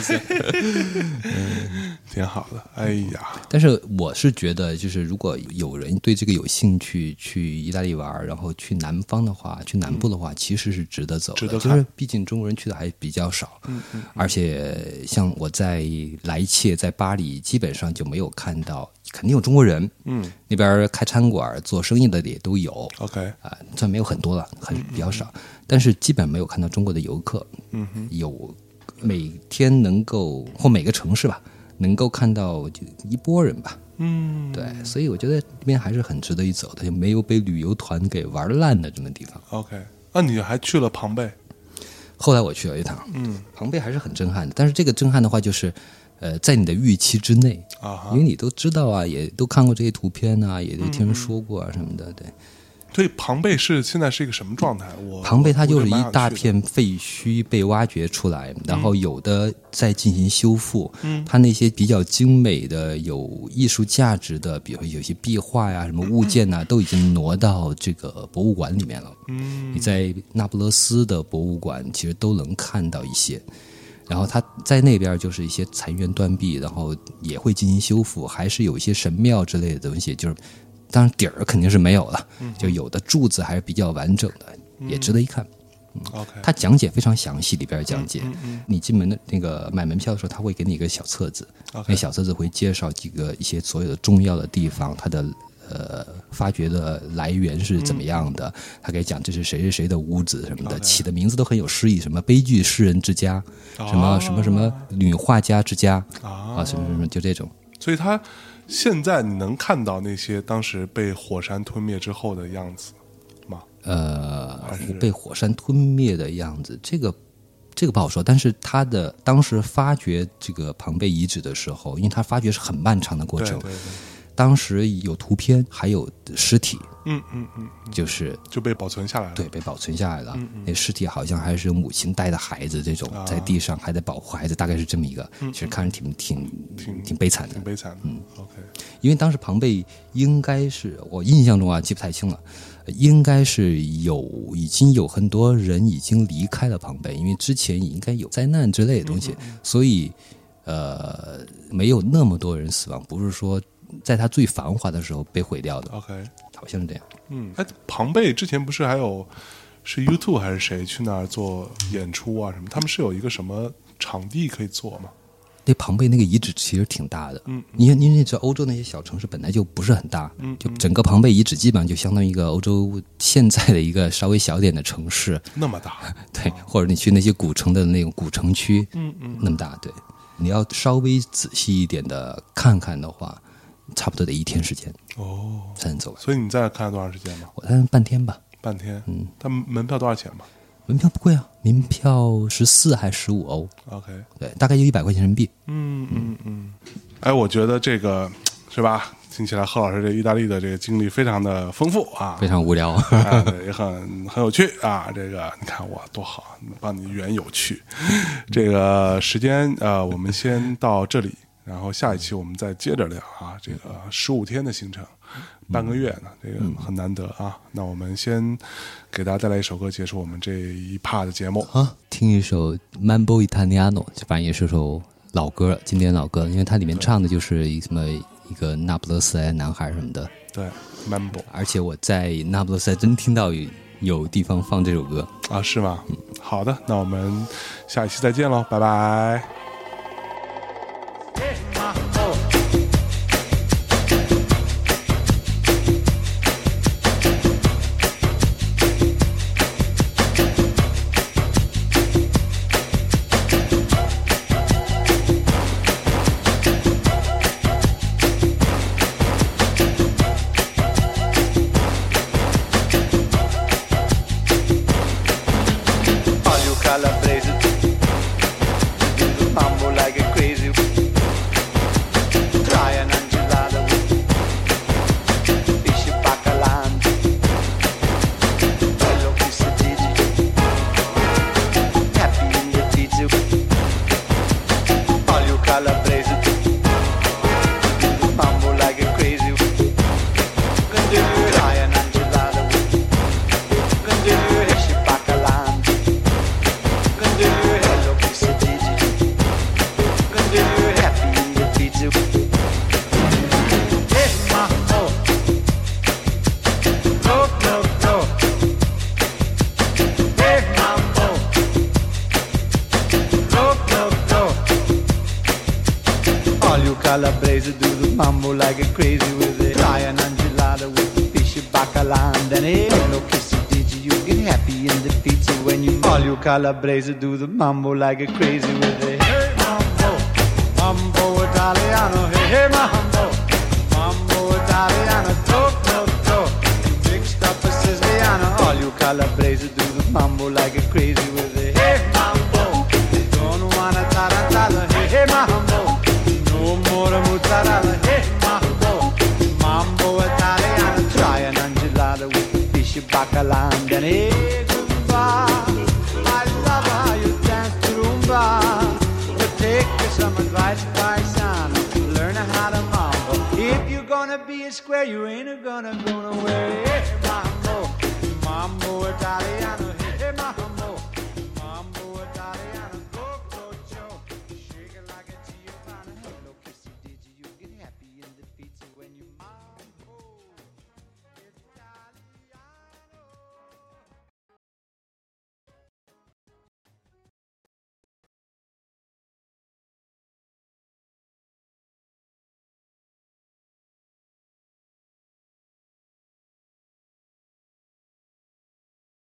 嗯，挺好的。哎呀，但是我是觉得，就是如果有人对这个有兴趣，去意大利玩，然后去南方的话，去南部的话，其实是值得走的。就是毕竟中国人去的还比较少，嗯嗯。而且像我在莱切，在巴黎，基本上就没有看到，肯定有中国人，嗯，那边开餐馆做生意的也都有。OK，啊，这没有很多了，很比较少，但是基本没有看到中国的游客。嗯哼，有每天能够或每个城市吧。能够看到就一波人吧，嗯，对，所以我觉得这边还是很值得一走的，就没有被旅游团给玩烂的这么地方。OK，那你还去了庞贝？后来我去了一趟，嗯，庞贝还是很震撼的，但是这个震撼的话，就是呃，在你的预期之内啊，因为你都知道啊，也都看过这些图片啊，也都听人说过啊什么的，对。所以庞贝是现在是一个什么状态？我庞贝它就是一大片废墟被挖掘出来，然后有的在进行修复。嗯，它那些比较精美的、有艺术价值的，比如有些壁画呀、什么物件呐，都已经挪到这个博物馆里面了。嗯，你在那不勒斯的博物馆其实都能看到一些。然后它在那边就是一些残垣断壁，然后也会进行修复，还是有一些神庙之类的东西，就是。当然底儿肯定是没有了，就有的柱子还是比较完整的，也值得一看。OK，他讲解非常详细，里边讲解。嗯你进门的那个买门票的时候，他会给你一个小册子，那小册子会介绍几个一些所有的重要的地方，它的呃发掘的来源是怎么样的，他给讲这是谁谁谁的屋子什么的，起的名字都很有诗意，什么悲剧诗人之家，什么什么什么女画家之家啊，什么什么就这种。所以他。现在你能看到那些当时被火山吞灭之后的样子吗？呃，被火山吞灭的样子，这个这个不好说。但是他的当时发掘这个庞贝遗址的时候，因为他发掘是很漫长的过程。当时有图片，还有尸体，嗯嗯嗯，就是就被保存下来了，对，被保存下来了。那尸体好像还是母亲带的孩子，这种在地上还在保护孩子，大概是这么一个，其实看着挺挺挺挺悲惨的，挺悲惨的。嗯，OK。因为当时庞贝应该是我印象中啊，记不太清了，应该是有已经有很多人已经离开了庞贝，因为之前应该有灾难之类的东西，所以呃没有那么多人死亡，不是说。在它最繁华的时候被毁掉的。OK，好像是这样。嗯，哎，庞贝之前不是还有是 YouTube 还是谁去那儿做演出啊什么？他们是有一个什么场地可以做吗？那庞贝那个遗址其实挺大的。嗯，你你你知道欧洲那些小城市本来就不是很大。嗯，就整个庞贝遗址基本上就相当于一个欧洲现在的一个稍微小点的城市。那么大？对，或者你去那些古城的那种古城区。嗯嗯，那么大。对，你要稍微仔细一点的看看的话。差不多得一天时间哦，才能走完。所以你在看了多长时间呢？我看半天吧，半天。嗯，它门票多少钱嘛？门票不贵啊，门票十四还是十五欧？OK，对，大概就一百块钱人民币。嗯嗯嗯。哎，我觉得这个是吧？听起来贺老师这意大利的这个经历非常的丰富啊，非常无聊，也很很有趣啊。这个你看我多好，帮你圆有趣。这个时间呃，我们先到这里。然后下一期我们再接着聊啊，这个十五天的行程，半个月呢，这个很难得啊。那我们先给大家带来一首歌，结束我们这一趴的节目啊。听一首《Mambo Italiano》，反正也是首老歌，经典老歌，因为它里面唱的就是一什么一个那不勒斯来男孩什么的。对，Mambo。而且我在那不勒斯还真听到有有地方放这首歌啊，是吗？嗯，好的，那我们下一期再见喽，拜拜。¿Qué? Calabrese, do the mambo like a crazy with it.